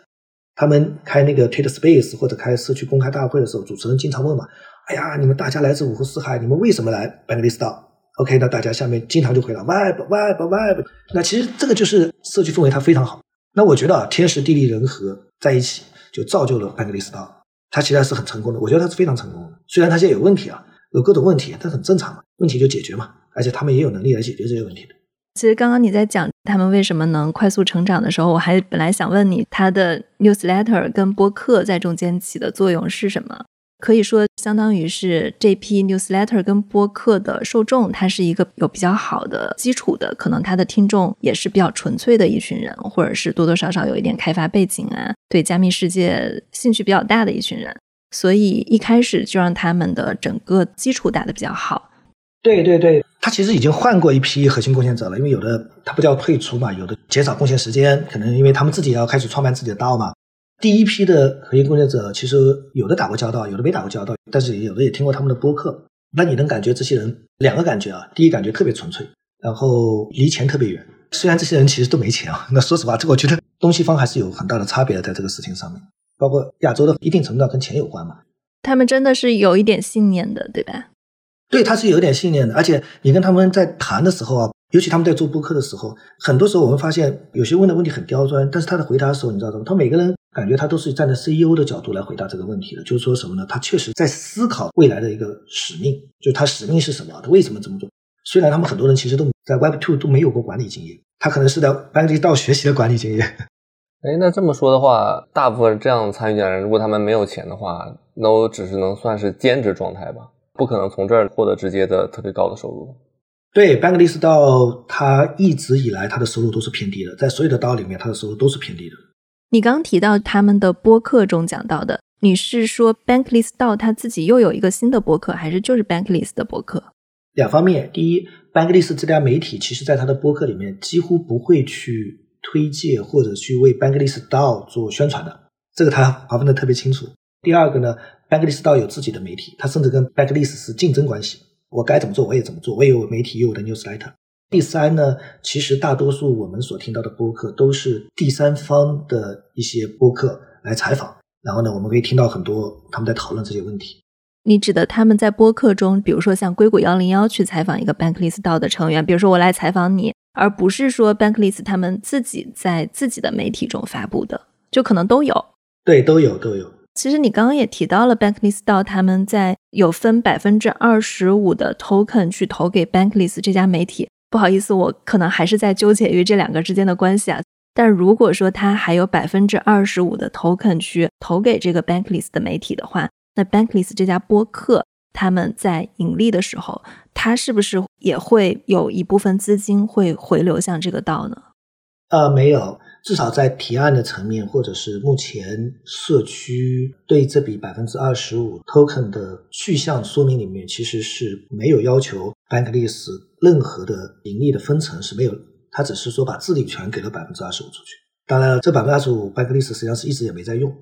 Speaker 3: 他们开那个 Twitter Space 或者开社区公开大会的时候，主持人经常问嘛，哎呀，你们大家来自五湖四海，你们为什么来班克利斯道？OK，那大家下面经常就回答：“vibe，vibe，vibe 那其实这个就是社区氛围它非常好。那我觉得啊，天时地利人和在一起，就造就了班克利斯道，它其实是很成功的。我觉得它是非常成功的。虽然它现在有问题啊，有各种问题，但很正常嘛，问题就解决嘛，而且他们也有能力来解决这些问题的。
Speaker 1: 其实刚刚你在讲他们为什么能快速成长的时候，我还本来想问你，他的 Newsletter 跟播客在中间起的作用是什么？可以说，相当于是这批 newsletter 跟播客的受众，它是一个有比较好的基础的，可能他的听众也是比较纯粹的一群人，或者是多多少少有一点开发背景啊，对加密世界兴趣比较大的一群人，所以一开始就让他们的整个基础打得比较好。
Speaker 3: 对对对，他其实已经换过一批核心贡献者了，因为有的他不叫退出嘛，有的减少贡献时间，可能因为他们自己要开始创办自己的道嘛。第一批的核心贡献者，其实有的打过交道，有的没打过交道，但是有的也听过他们的播客。那你能感觉这些人两个感觉啊？第一感觉特别纯粹，然后离钱特别远。虽然这些人其实都没钱啊，那说实话，这个我觉得东西方还是有很大的差别的，在这个事情上面。包括亚洲的一定程度上跟钱有关嘛。
Speaker 1: 他们真的是有一点信念的，对吧？
Speaker 3: 对，他是有点信念的，而且你跟他们在谈的时候啊。尤其他们在做播客的时候，很多时候我们发现有些问的问题很刁钻，但是他的回答的时候，你知道吗？他每个人感觉他都是站在 CEO 的角度来回答这个问题的，就是说什么呢？他确实在思考未来的一个使命，就他使命是什么？他为什么这么做？虽然他们很多人其实都在 Web Two 都没有过管理经验，他可能是在 b a n d 到学习的管理经验。
Speaker 2: 哎，那这么说的话，大部分这样参与进来的人，如果他们没有钱的话，那我只是能算是兼职状态吧，不可能从这儿获得直接的特别高的收入。
Speaker 3: 对 b a n k l i s t 道，它一直以来它的收入都是偏低的，在所有的道里面，它的收入都是偏低的。
Speaker 1: 你刚提到他们的播客中讲到的，你是说 b a n k l i s t 道他自己又有一个新的播客，还是就是 b a n k l i s t 的播客？
Speaker 3: 两方面，第一 b a n k l i s t 这家媒体其实在它的播客里面几乎不会去推介或者去为 b a n k l i s t 道做宣传的，这个他划分的特别清楚。第二个呢 b a n k l i s t 道有自己的媒体，它甚至跟 b a n k l i s t 是竞争关系。我该怎么做，我也怎么做。我也有媒体，也有的 newsletter。第三呢，其实大多数我们所听到的播客都是第三方的一些播客来采访，然后呢，我们可以听到很多他们在讨论这些问题。
Speaker 1: 你指的他们在播客中，比如说像硅谷幺零幺去采访一个 Bankless 道的成员，比如说我来采访你，而不是说 Bankless 他们自己在自己的媒体中发布的，就可能都有。
Speaker 3: 对，都有，都有。
Speaker 1: 其实你刚刚也提到了 Bankless 道他们在有分百分之二十五的 token 去投给 Bankless 这家媒体。不好意思，我可能还是在纠结于这两个之间的关系啊。但如果说他还有百分之二十五的 token 去投给这个 Bankless 的媒体的话，那 Bankless 这家播客他们在盈利的时候，他是不是也会有一部分资金会回流向这个道呢？
Speaker 3: 呃，没有。至少在提案的层面，或者是目前社区对这笔百分之二十五 token 的去向说明里面，其实是没有要求 Bankless 任何的盈利的分成是没有，他只是说把治理权给了百分之二十五出去。当然了，这百分之二十五 Bankless 实际上是一直也没在用，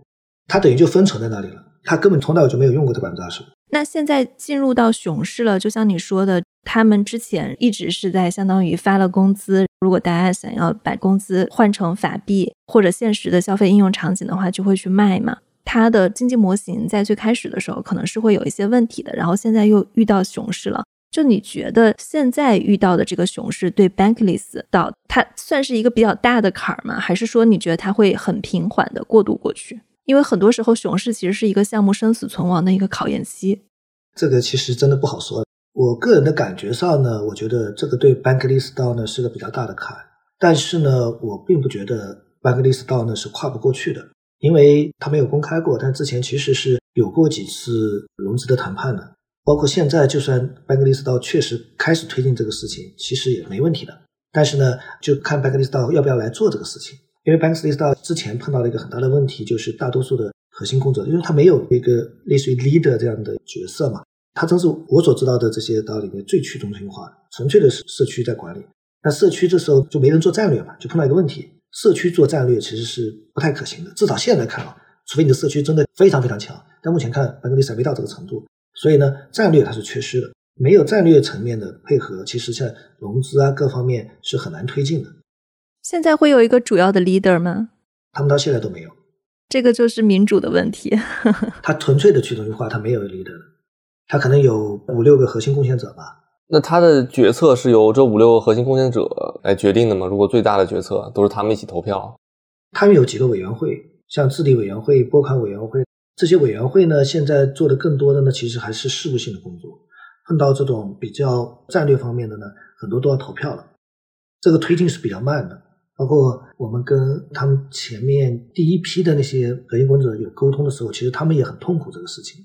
Speaker 3: 它等于就封存在那里了，它根本从来就没有用过这百分之二十五。
Speaker 1: 那现在进入到熊市了，就像你说的。他们之前一直是在相当于发了工资，如果大家想要把工资换成法币或者现实的消费应用场景的话，就会去卖嘛。它的经济模型在最开始的时候可能是会有一些问题的，然后现在又遇到熊市了。就你觉得现在遇到的这个熊市对 Bankless 到它算是一个比较大的坎儿吗？还是说你觉得它会很平缓的过渡过去？因为很多时候熊市其实是一个项目生死存亡的一个考验期。
Speaker 3: 这个其实真的不好说。我个人的感觉上呢，我觉得这个对 Bankless 道呢是个比较大的坎，但是呢，我并不觉得班克利斯道呢是跨不过去的，因为他没有公开过，但之前其实是有过几次融资的谈判的，包括现在，就算班克利斯道确实开始推进这个事情，其实也没问题的。但是呢，就看班克利斯道要不要来做这个事情，因为班克利斯道之前碰到了一个很大的问题，就是大多数的核心工作者，因为他没有一个类似于 leader 这样的角色嘛，他真是我所知道的这些道里面最去中心化，纯粹的是社区在管理。那社区这时候就没人做战略嘛，就碰到一个问题，社区做战略其实是不太可行的，至少现在看啊，除非你的社区真的非常非常强，但目前看班格利斯还没到这个程度，所以呢，战略它是缺失的，没有战略层面的配合，其实像融资啊各方面是很难推进的。
Speaker 1: 现在会有一个主要的 leader 吗？
Speaker 3: 他们到现在都没有，
Speaker 1: 这个就是民主的问题。
Speaker 3: 他纯粹的去中心化，他没有 leader，他可能有五六个核心贡献者吧。
Speaker 2: 那他的决策是由这五六个核心贡献者来决定的吗？如果最大的决策都是他们一起投票，
Speaker 3: 他们有几个委员会，像治理委员会、拨款委员会这些委员会呢？现在做的更多的呢，其实还是事务性的工作。碰到这种比较战略方面的呢，很多都要投票了，这个推进是比较慢的。包括我们跟他们前面第一批的那些核心工作者有沟通的时候，其实他们也很痛苦这个事情。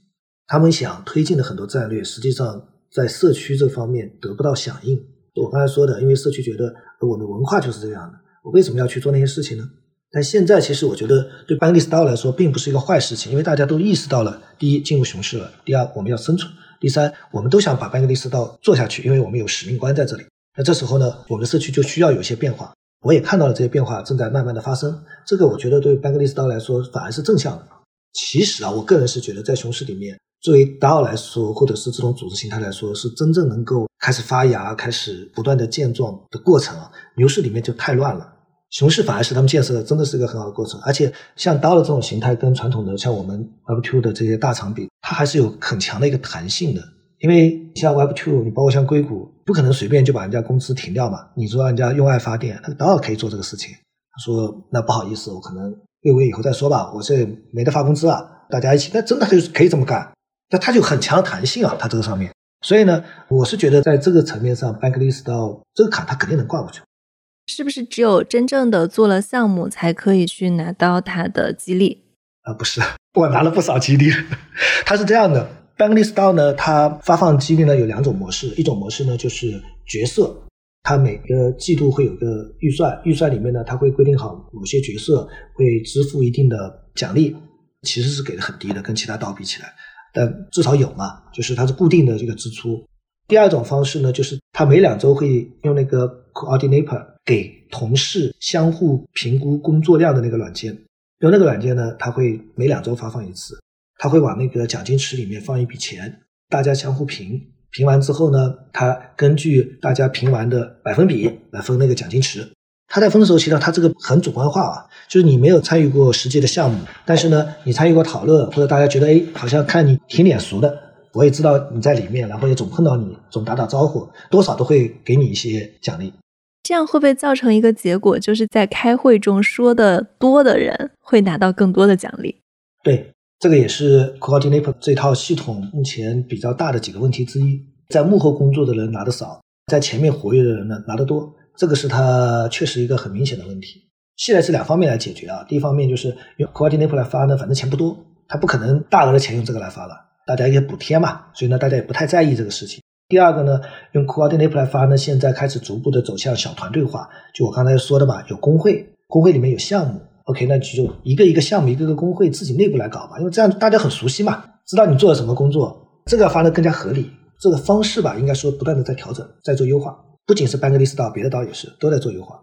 Speaker 3: 他们想推进的很多战略，实际上。在社区这方面得不到响应，我刚才说的，因为社区觉得我的文化就是这样的，我为什么要去做那些事情呢？但现在其实我觉得对班克利斯道来说并不是一个坏事情，因为大家都意识到了，第一进入熊市了，第二我们要生存，第三我们都想把班克利斯道做下去，因为我们有使命观在这里。那这时候呢，我们的社区就需要有一些变化，我也看到了这些变化正在慢慢的发生，这个我觉得对班克利斯道来说反而是正向的。其实啊，我个人是觉得在熊市里面。作为 DAO 来说，或者是这种组织形态来说，是真正能够开始发芽、开始不断的健壮的过程啊。牛市里面就太乱了，熊市反而是他们建设的，真的是一个很好的过程。而且像 DAO 的这种形态，跟传统的像我们 Web2 的这些大厂比，它还是有很强的一个弹性的。因为像 Web Two，你包括像硅谷，不可能随便就把人家公司停掉嘛。你说人家用爱发电，那个 DAO 可以做这个事情。他说：“那不好意思，我可能六个月以后再说吧，我这没得发工资啊，大家一起，那真的就是可以这么干。”那他就很强弹性啊，他这个上面，所以呢，我是觉得在这个层面上，Bankless 到这个坎，他肯定能挂过去。
Speaker 1: 是不是只有真正的做了项目，才可以去拿到他的激励？
Speaker 3: 啊，不是，我拿了不少激励。他是这样的，Bankless 到呢，它发放激励呢有两种模式，一种模式呢就是角色，它每个季度会有个预算，预算里面呢，它会规定好某些角色会支付一定的奖励，其实是给的很低的，跟其他道比起来。但至少有嘛，就是它是固定的这个支出。第二种方式呢，就是他每两周会用那个 Coordinator 给同事相互评估工作量的那个软件，用那个软件呢，它会每两周发放一次，他会往那个奖金池里面放一笔钱，大家相互评，评完之后呢，他根据大家评完的百分比来分那个奖金池。他在分的时候，其实他这个很主观化啊，就是你没有参与过实际的项目，但是呢，你参与过讨论，或者大家觉得，哎，好像看你挺脸熟的，我也知道你在里面，然后也总碰到你，总打打招呼，多少都会给你一些奖励。
Speaker 1: 这样会不会造成一个结果，就是在开会中说的多的人会拿到更多的奖励？
Speaker 3: 对，这个也是 Coordinator 这套系统目前比较大的几个问题之一，在幕后工作的人拿的少，在前面活跃的人呢拿得多。这个是它确实一个很明显的问题，现在是两方面来解决啊。第一方面就是用 Coordinator 来发呢，反正钱不多，他不可能大额的钱用这个来发了，大家也补贴嘛，所以呢，大家也不太在意这个事情。第二个呢，用 Coordinator 来发呢，现在开始逐步的走向小团队化，就我刚才说的嘛，有工会，工会里面有项目，OK，那就一个一个项目，一个个工会自己内部来搞吧，因为这样大家很熟悉嘛，知道你做了什么工作，这个发的更加合理。这个方式吧，应该说不断的在调整，在做优化。不仅是班格利斯岛，别的岛也是都在做优化。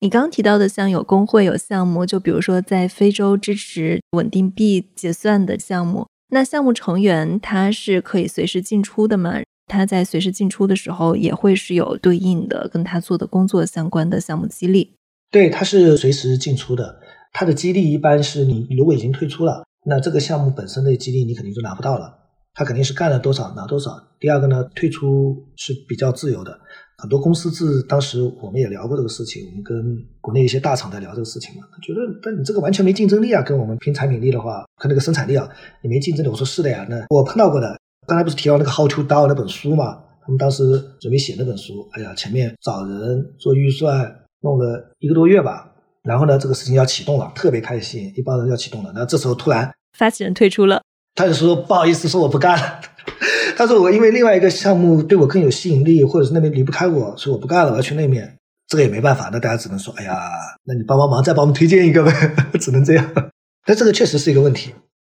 Speaker 1: 你刚提到的，像有工会、有项目，就比如说在非洲支持稳定币结算的项目，那项目成员他是可以随时进出的吗？他在随时进出的时候，也会是有对应的跟他做的工作相关的项目激励。
Speaker 3: 对，他是随时进出的。他的激励一般是你如果已经退出了，那这个项目本身的激励你肯定就拿不到了。他肯定是干了多少拿多少。第二个呢，退出是比较自由的。很多公司自当时我们也聊过这个事情，我们跟国内一些大厂在聊这个事情嘛，他觉得，但你这个完全没竞争力啊，跟我们拼产品力的话，跟那个生产力啊，你没竞争力。我说是的呀，那我碰到过的。刚才不是提到那个 How to Do 那本书嘛？他们当时准备写那本书，哎呀，前面找人做预算，弄了一个多月吧。然后呢，这个事情要启动了，特别开心，一帮人要启动了。那这时候突然
Speaker 1: 发起人退出了，
Speaker 3: 他就说不好意思，说我不干了。他说我因为另外一个项目对我更有吸引力，或者是那边离不开我，所以我不干了，我要去那边。这个也没办法，那大家只能说，哎呀，那你帮帮忙，再帮我们推荐一个呗，只能这样。但这个确实是一个问题。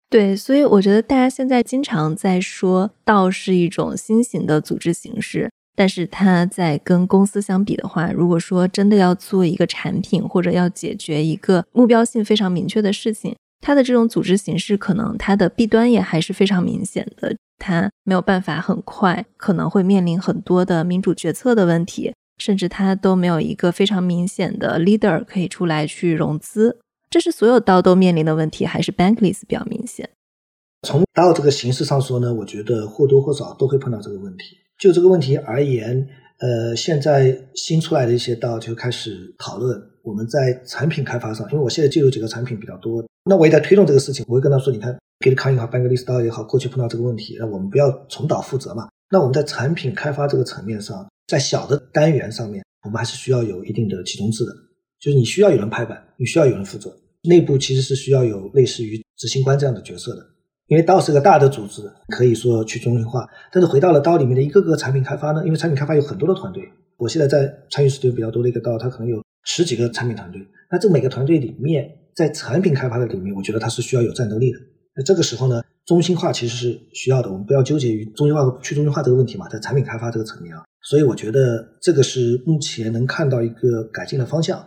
Speaker 1: 对，所以我觉得大家现在经常在说道是一种新型的组织形式，但是它在跟公司相比的话，如果说真的要做一个产品或者要解决一个目标性非常明确的事情，它的这种组织形式可能它的弊端也还是非常明显的，它没有办法很快，可能会面临很多的民主决策的问题。甚至他都没有一个非常明显的 leader 可以出来去融资，这是所有刀都面临的问题，还是 Bankless 比较明显？
Speaker 3: 从刀这个形式上说呢，我觉得或多或少都会碰到这个问题。就这个问题而言，呃，现在新出来的一些刀就开始讨论我们在产品开发上，因为我现在接入几个产品比较多，那我也在推动这个事情。我会跟他说，你看，GitKan 也好，Bankless 刀也好，过去碰到这个问题，那我们不要重蹈覆辙嘛。那我们在产品开发这个层面上。在小的单元上面，我们还是需要有一定的集中制的，就是你需要有人拍板，你需要有人负责。内部其实是需要有类似于执行官这样的角色的，因为刀是个大的组织，可以说去中心化。但是回到了刀里面的一个个产品开发呢，因为产品开发有很多的团队，我现在在参与时间比较多的一个刀，它可能有十几个产品团队。那这每个团队里面，在产品开发的里面，我觉得它是需要有战斗力的。那这个时候呢，中心化其实是需要的，我们不要纠结于中心化和去中心化这个问题嘛，在产品开发这个层面啊。所以我觉得这个是目前能看到一个改进的方向。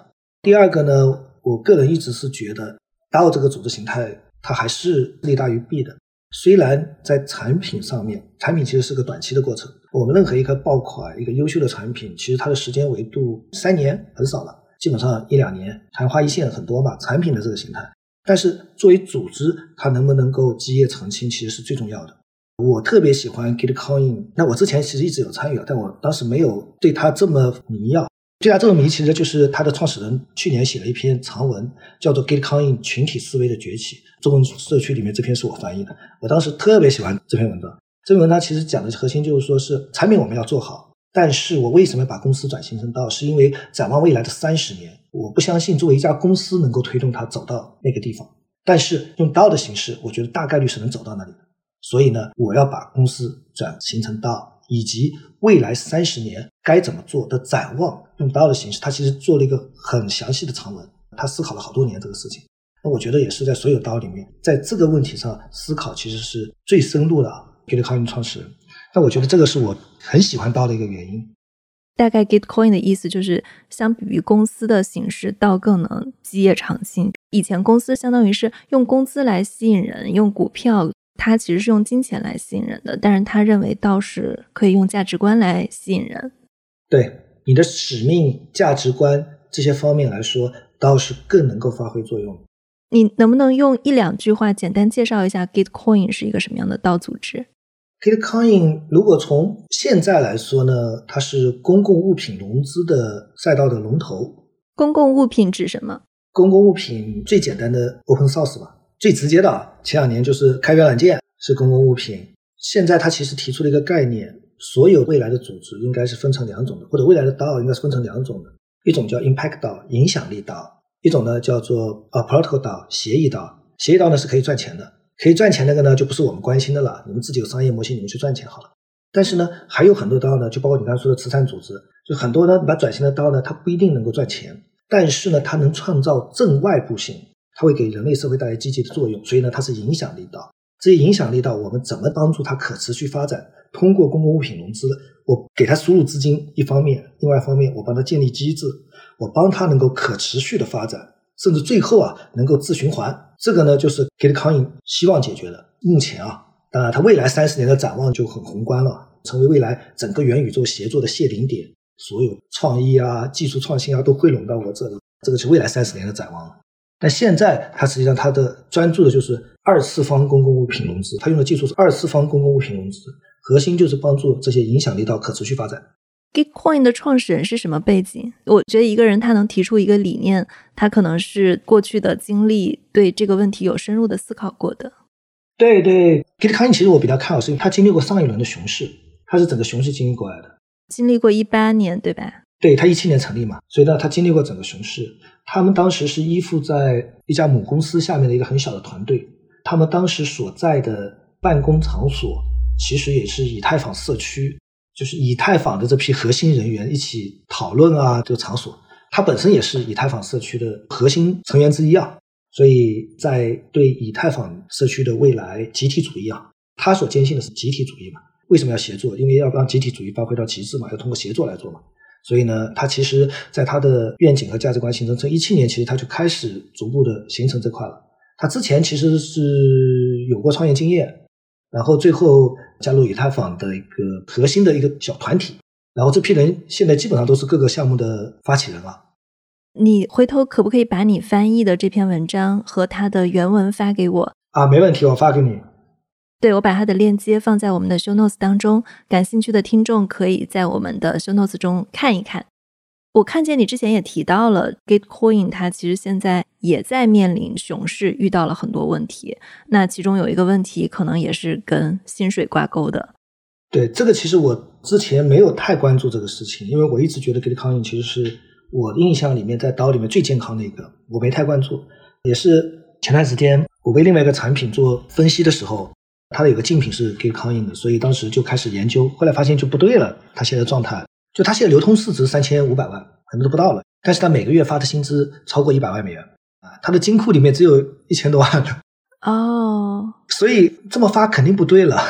Speaker 3: 第二个呢，我个人一直是觉得 DAO 这个组织形态它还是利大于弊的。虽然在产品上面，产品其实是个短期的过程。我们任何一个爆款、一个优秀的产品，其实它的时间维度三年很少了，基本上一两年，昙花一现很多嘛。产品的这个形态，但是作为组织，它能不能够基业长青，其实是最重要的。我特别喜欢 Gitcoin，那我之前其实一直有参与，但我当时没有对它这么迷啊。这家这么迷，其实就是他的创始人去年写了一篇长文，叫做《Gitcoin 群体思维的崛起》，中文社区里面这篇是我翻译的。我当时特别喜欢这篇文章。这篇文章其实讲的核心就是说是产品我们要做好，但是我为什么把公司转型成道？是因为展望未来的三十年，我不相信作为一家公司能够推动它走到那个地方，但是用道的形式，我觉得大概率是能走到那里的。所以呢，我要把公司转型成道，以及未来三十年该怎么做的展望，用刀的形式，他其实做了一个很详细的长文，他思考了好多年这个事情。那我觉得也是在所有刀里面，在这个问题上思考其实是最深入的。Gitcoin 创始人，那我觉得这个是我很喜欢刀的一个原因。
Speaker 1: 大概 Gitcoin 的意思就是，相比于公司的形式，刀更能基业长青。以前公司相当于是用工资来吸引人，用股票。他其实是用金钱来吸引人的，但是他认为道是可以用价值观来吸引人。
Speaker 3: 对你的使命、价值观这些方面来说，道是更能够发挥作用。
Speaker 1: 你能不能用一两句话简单介绍一下 Gitcoin 是一个什么样的道组织
Speaker 3: ？Gitcoin 如果从现在来说呢，它是公共物品融资的赛道的龙头。
Speaker 1: 公共物品指什么？
Speaker 3: 公共物品最简单的 Open Source 吧。最直接的，前两年就是开源软件是公共物品。现在他其实提出了一个概念，所有未来的组织应该是分成两种的，或者未来的道应该是分成两种的，一种叫 Impact 道影响力道一种呢叫做啊 Protocol 道协议道。协议道呢是可以赚钱的，可以赚钱那个呢就不是我们关心的了，你们自己有商业模型，你们去赚钱好了。但是呢，还有很多道呢，就包括你刚才说的慈善组织，就很多呢把转型的道呢，它不一定能够赚钱，但是呢，它能创造正外部性。它会给人类社会带来积极的作用，所以呢，它是影响力道。这些影响力道，我们怎么帮助它可持续发展？通过公共物品融资，我给它输入资金，一方面，另外一方面，我帮它建立机制，我帮它能够可持续的发展，甚至最后啊，能够自循环。这个呢，就是 Gitcoin 希望解决的。目前啊，当然，它未来三十年的展望就很宏观了，成为未来整个元宇宙协作的谢顶点，所有创意啊、技术创新啊，都汇拢到我这里。这个是未来三十年的展望。但现在，它实际上它的专注的就是二次方公共物品融资，它用的技术是二次方公共物品融资，核心就是帮助这些影响力到可持续发展。
Speaker 1: Gitcoin 的创始人是什么背景？我觉得一个人他能提出一个理念，他可能是过去的经历对这个问题有深入的思考过的。
Speaker 3: 对对，Gitcoin 其实我比较看好，是因为他经历过上一轮的熊市，他是整个熊市经历过来的，
Speaker 1: 经历过一八年，对吧？
Speaker 3: 对他一七年成立嘛，所以呢，他经历过整个熊市。他们当时是依附在一家母公司下面的一个很小的团队，他们当时所在的办公场所其实也是以太坊社区，就是以太坊的这批核心人员一起讨论啊，这个场所，它本身也是以太坊社区的核心成员之一啊。所以在对以太坊社区的未来集体主义啊，他所坚信的是集体主义嘛？为什么要协作？因为要让集体主义发挥到极致嘛，要通过协作来做嘛。所以呢，他其实在他的愿景和价值观形成，从一七年其实他就开始逐步的形成这块了。他之前其实是有过创业经验，然后最后加入以太坊的一个核心的一个小团体，然后这批人现在基本上都是各个项目的发起人了。
Speaker 1: 你回头可不可以把你翻译的这篇文章和它的原文发给我？
Speaker 3: 啊，没问题，我发给你。
Speaker 1: 对，我把它的链接放在我们的 show notes 当中，感兴趣的听众可以在我们的 show notes 中看一看。我看见你之前也提到了 Gitcoin，它其实现在也在面临熊市，遇到了很多问题。那其中有一个问题，可能也是跟薪水挂钩的。
Speaker 3: 对，这个其实我之前没有太关注这个事情，因为我一直觉得 Gitcoin 其实是我印象里面在刀里面最健康的一个，我没太关注。也是前段时间我为另外一个产品做分析的时候。它的有个竞品是 Gitcoin 的，所以当时就开始研究，后来发现就不对了。它现在状态，就它现在流通市值三千五百万，可能都不到了。但是它每个月发的薪资超过一百万美元啊，它的金库里面只有一千多万的
Speaker 1: 哦，
Speaker 3: 所以这么发肯定不对了。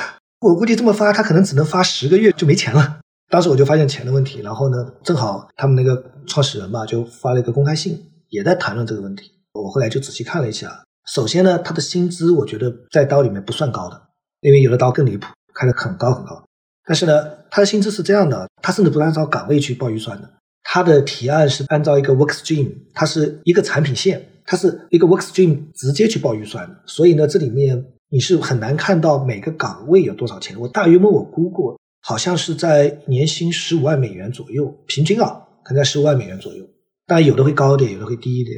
Speaker 3: 我估计这么发，他可能只能发十个月就没钱了。当时我就发现钱的问题，然后呢，正好他们那个创始人嘛，就发了一个公开信，也在谈论这个问题。我后来就仔细看了一下，首先呢，他的薪资我觉得在刀里面不算高的。因为有的刀更离谱，开的很高很高，但是呢，他的薪资是这样的，他甚至不按照岗位去报预算的，他的提案是按照一个 work stream，它是一个产品线，它是一个 work stream 直接去报预算的，所以呢，这里面你是很难看到每个岗位有多少钱。我大约摸我估过，好像是在年薪十五万美元左右，平均啊，可能在十五万美元左右，但有的会高一点，有的会低一点。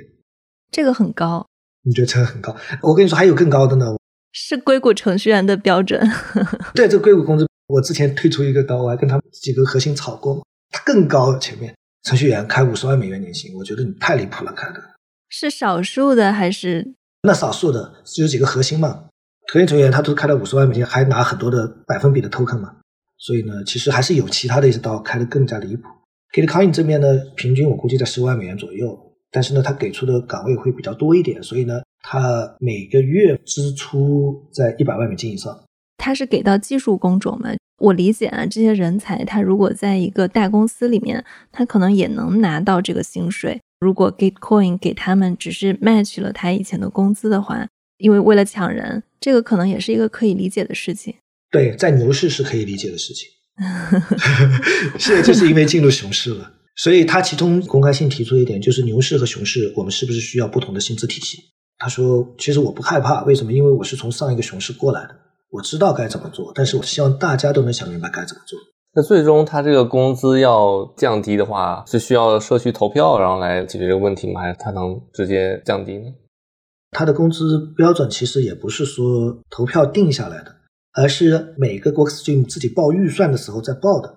Speaker 1: 这个很高，
Speaker 3: 你觉得这个很高？我跟你说，还有更高的呢。
Speaker 1: 是硅谷程序员的标准。
Speaker 3: 对，这硅谷工资，我之前推出一个刀，我还跟他们几个核心吵过，他更高。前面程序员开五十万美元年薪，我觉得你太离谱了，开的。
Speaker 1: 是少数的还是？
Speaker 3: 那少数的，只有几个核心嘛。核心成员他都开了五十万美金，还拿很多的百分比的 token 嘛。所以呢，其实还是有其他的一些刀开的更加离谱。Gitcoin 这边呢，平均我估计在十万美元左右，但是呢，他给出的岗位会比较多一点，所以呢。他每个月支出在一百万美金以上。
Speaker 1: 他是给到技术工种吗？我理解啊，这些人才他如果在一个大公司里面，他可能也能拿到这个薪水。如果 Gitcoin 给他们只是 match 了他以前的工资的话，因为为了抢人，这个可能也是一个可以理解的事情。
Speaker 3: 对，在牛市是可以理解的事情。现在就是因为进入熊市了，所以他其中公开性提出一点，就是牛市和熊市，我们是不是需要不同的薪资体系？他说：“其实我不害怕，为什么？因为我是从上一个熊市过来的，我知道该怎么做。但是我希望大家都能想明白该怎么做。
Speaker 2: 那最终他这个工资要降低的话，是需要社区投票，然后来解决这个问题吗？还是他能直接降低呢？
Speaker 3: 他的工资标准其实也不是说投票定下来的，而是每个 Workstream 自己报预算的时候再报的。”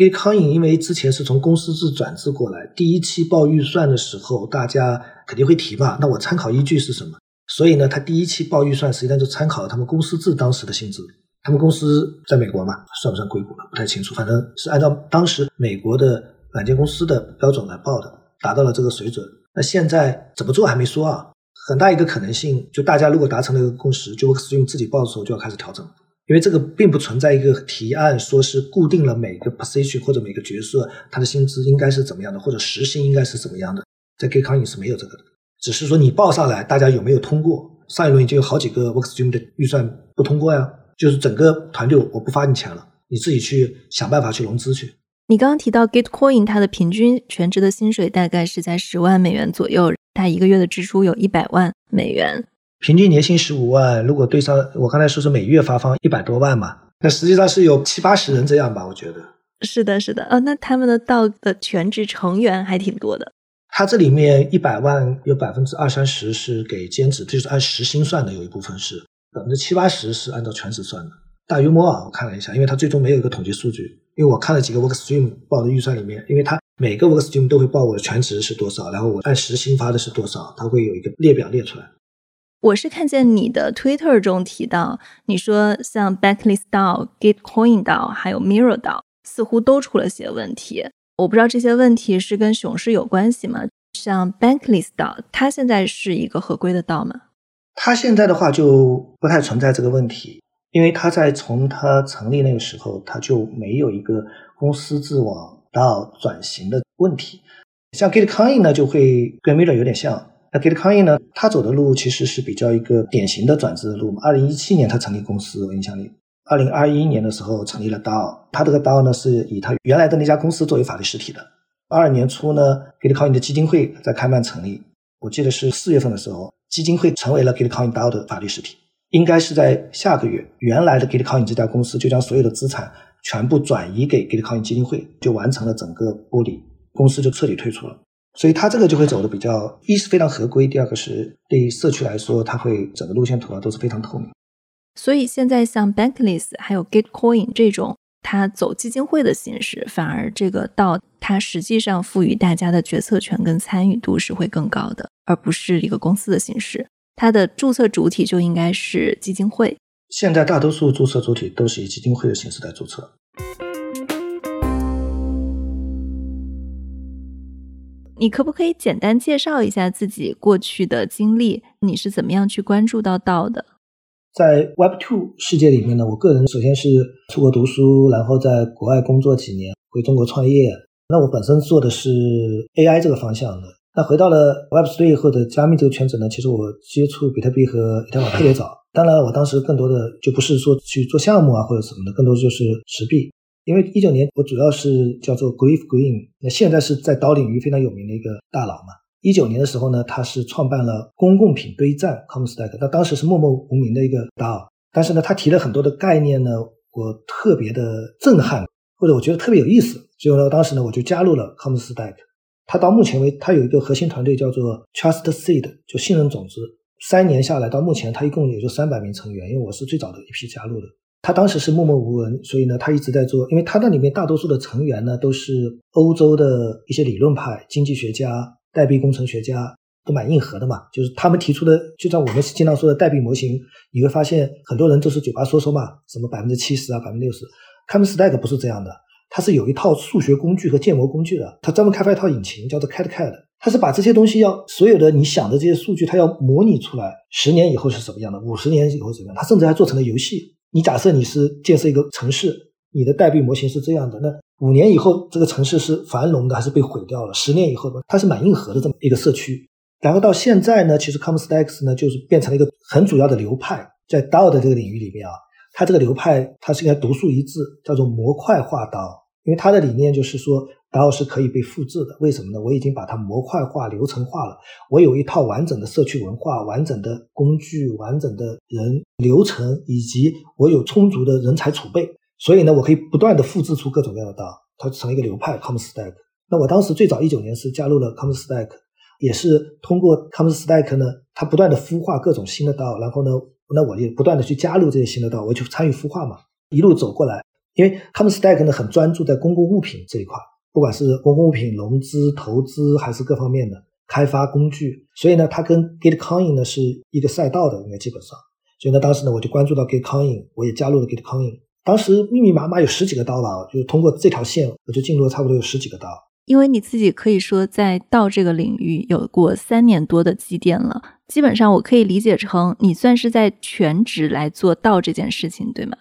Speaker 3: Gitcoin 因为之前是从公司制转制过来，第一期报预算的时候，大家肯定会提吧。那我参考依据是什么？所以呢，他第一期报预算实际上就参考了他们公司制当时的薪资。他们公司在美国嘛，算不算硅谷了？不太清楚，反正是按照当时美国的软件公司的标准来报的，达到了这个水准。那现在怎么做还没说啊？很大一个可能性，就大家如果达成了一个共识，就 Workstream 自己报的时候就要开始调整。因为这个并不存在一个提案，说是固定了每个 position 或者每个角色他的薪资应该是怎么样的，或者时薪应该是怎么样的，在 Gitcoin 是没有这个的，只是说你报上来，大家有没有通过？上一轮已经有好几个 Workstream 的预算不通过呀，就是整个团队我不发你钱了，你自己去想办法去融资去。
Speaker 1: 你刚刚提到 Gitcoin 它的平均全职的薪水大概是在十万美元左右，它一个月的支出有一百万美元。
Speaker 3: 平均年薪十五万，如果对上我刚才说是每月发放一百多万嘛，那实际上是有七八十人这样吧？我觉得
Speaker 1: 是的，是的，呃，那他们的到的全职成员还挺多的。
Speaker 3: 他这里面一百万有百分之二三十是给兼职，就是按时薪算的，有一部分是百分之七八十是按照全职算的。大约摸啊，我看了一下，因为它最终没有一个统计数据，因为我看了几个 Workstream 报的预算里面，因为它每个 Workstream 都会报我的全职是多少，然后我按时薪发的是多少，它会有一个列表列出来。
Speaker 1: 我是看见你的 Twitter 中提到，你说像 Bankless DAO、Gitcoin DAO 还有 Mirror DAO 似乎都出了些问题，我不知道这些问题是跟熊市有关系吗？像 Bankless 道它现在是一个合规的道吗？
Speaker 3: 它现在的话就不太存在这个问题。因为它在从它成立那个时候，它就没有一个公司自往到转型的问题。像 Gitcoin 呢，就会跟 Miller 有点像。那 Gitcoin 呢，他走的路其实是比较一个典型的转制的路嘛。二零一七年他成立公司，我印象里，二零二一年的时候成立了 DAO。他这个 DAO 呢，是以他原来的那家公司作为法律实体的。二二年初呢，Gitcoin 的基金会在开曼成立，我记得是四月份的时候，基金会成为了 Gitcoin DAO 的法律实体。应该是在下个月，原来的 Gitcoin 这家公司就将所有的资产全部转移给 Gitcoin 基金会，就完成了整个剥离，公司就彻底退出了。所以它这个就会走的比较，一是非常合规，第二个是对于社区来说，它会整个路线图啊都是非常透明。
Speaker 1: 所以现在像 Bankless 还有 Gitcoin 这种，它走基金会的形式，反而这个到它实际上赋予大家的决策权跟参与度是会更高的，而不是一个公司的形式。它的注册主体就应该是基金会。
Speaker 3: 现在大多数注册主体都是以基金会的形式来注册。
Speaker 1: 你可不可以简单介绍一下自己过去的经历？你是怎么样去关注到道的？
Speaker 3: 在 Web Two 世界里面呢，我个人首先是出国读书，然后在国外工作几年，回中国创业。那我本身做的是 AI 这个方向的。那回到了 Web3 或者加密这个圈子呢？其实我接触比特币和以太坊特别早。当然，我当时更多的就不是说去做项目啊或者什么的，更多就是持币。因为一九年我主要是叫做 Griff Green，那现在是在 DAO 领域非常有名的一个大佬嘛。一九年的时候呢，他是创办了公共品堆栈 CommStack，他当时是默默无名的一个 DAO。但是呢，他提了很多的概念呢，我特别的震撼，或者我觉得特别有意思，所以呢，当时呢我就加入了 CommStack。他到目前为止，他有一个核心团队叫做 Trust Seed，就信任种子。三年下来，到目前他一共也就三百名成员，因为我是最早的一批加入的。他当时是默默无闻，所以呢，他一直在做。因为他那里面大多数的成员呢，都是欧洲的一些理论派、经济学家、代币工程学家，都蛮硬核的嘛。就是他们提出的，就像我们经常说的代币模型，你会发现很多人都是嘴巴说说嘛，什么百分之七十啊，百分之六十。c o m Stack 不是这样的。它是有一套数学工具和建模工具的，它专门开发一套引擎，叫做 CAD-CAD。它是把这些东西要所有的你想的这些数据，它要模拟出来，十年以后是什么样的，五十年以后怎么样？它甚至还做成了游戏。你假设你是建设一个城市，你的代币模型是这样的，那五年以后这个城市是繁荣的还是被毁掉了？十年以后呢？它是蛮硬核的这么一个社区。然后到现在呢，其实 ComStacks 呢就是变成了一个很主要的流派，在 DAO 的这个领域里面啊，它这个流派它是应该独树一帜，叫做模块化 DAO。因为它的理念就是说，DAO 是可以被复制的。为什么呢？我已经把它模块化、流程化了。我有一套完整的社区文化、完整的工具、完整的人流程，以及我有充足的人才储备。所以呢，我可以不断的复制出各种各样的 DAO，它成一个流派。ComStack。那我当时最早一九年是加入了 ComStack，也是通过 ComStack 呢，它不断的孵化各种新的 DAO，然后呢，那我也不断的去加入这些新的 DAO，我去参与孵化嘛，一路走过来。因为 ComStack 呢很专注在公共物品这一块，不管是公共物品融资、投资还是各方面的开发工具，所以呢，它跟 Gitcoin 呢是一个赛道的，应该基本上。所以呢，当时呢我就关注到 Gitcoin，我也加入了 Gitcoin。当时密密麻麻有十几个刀吧，就是通过这条线，我就进入了差不多有十几个刀。
Speaker 1: 因为你自己可以说在道这个领域有过三年多的积淀了，基本上我可以理解成你算是在全职来做道这件事情，对吗？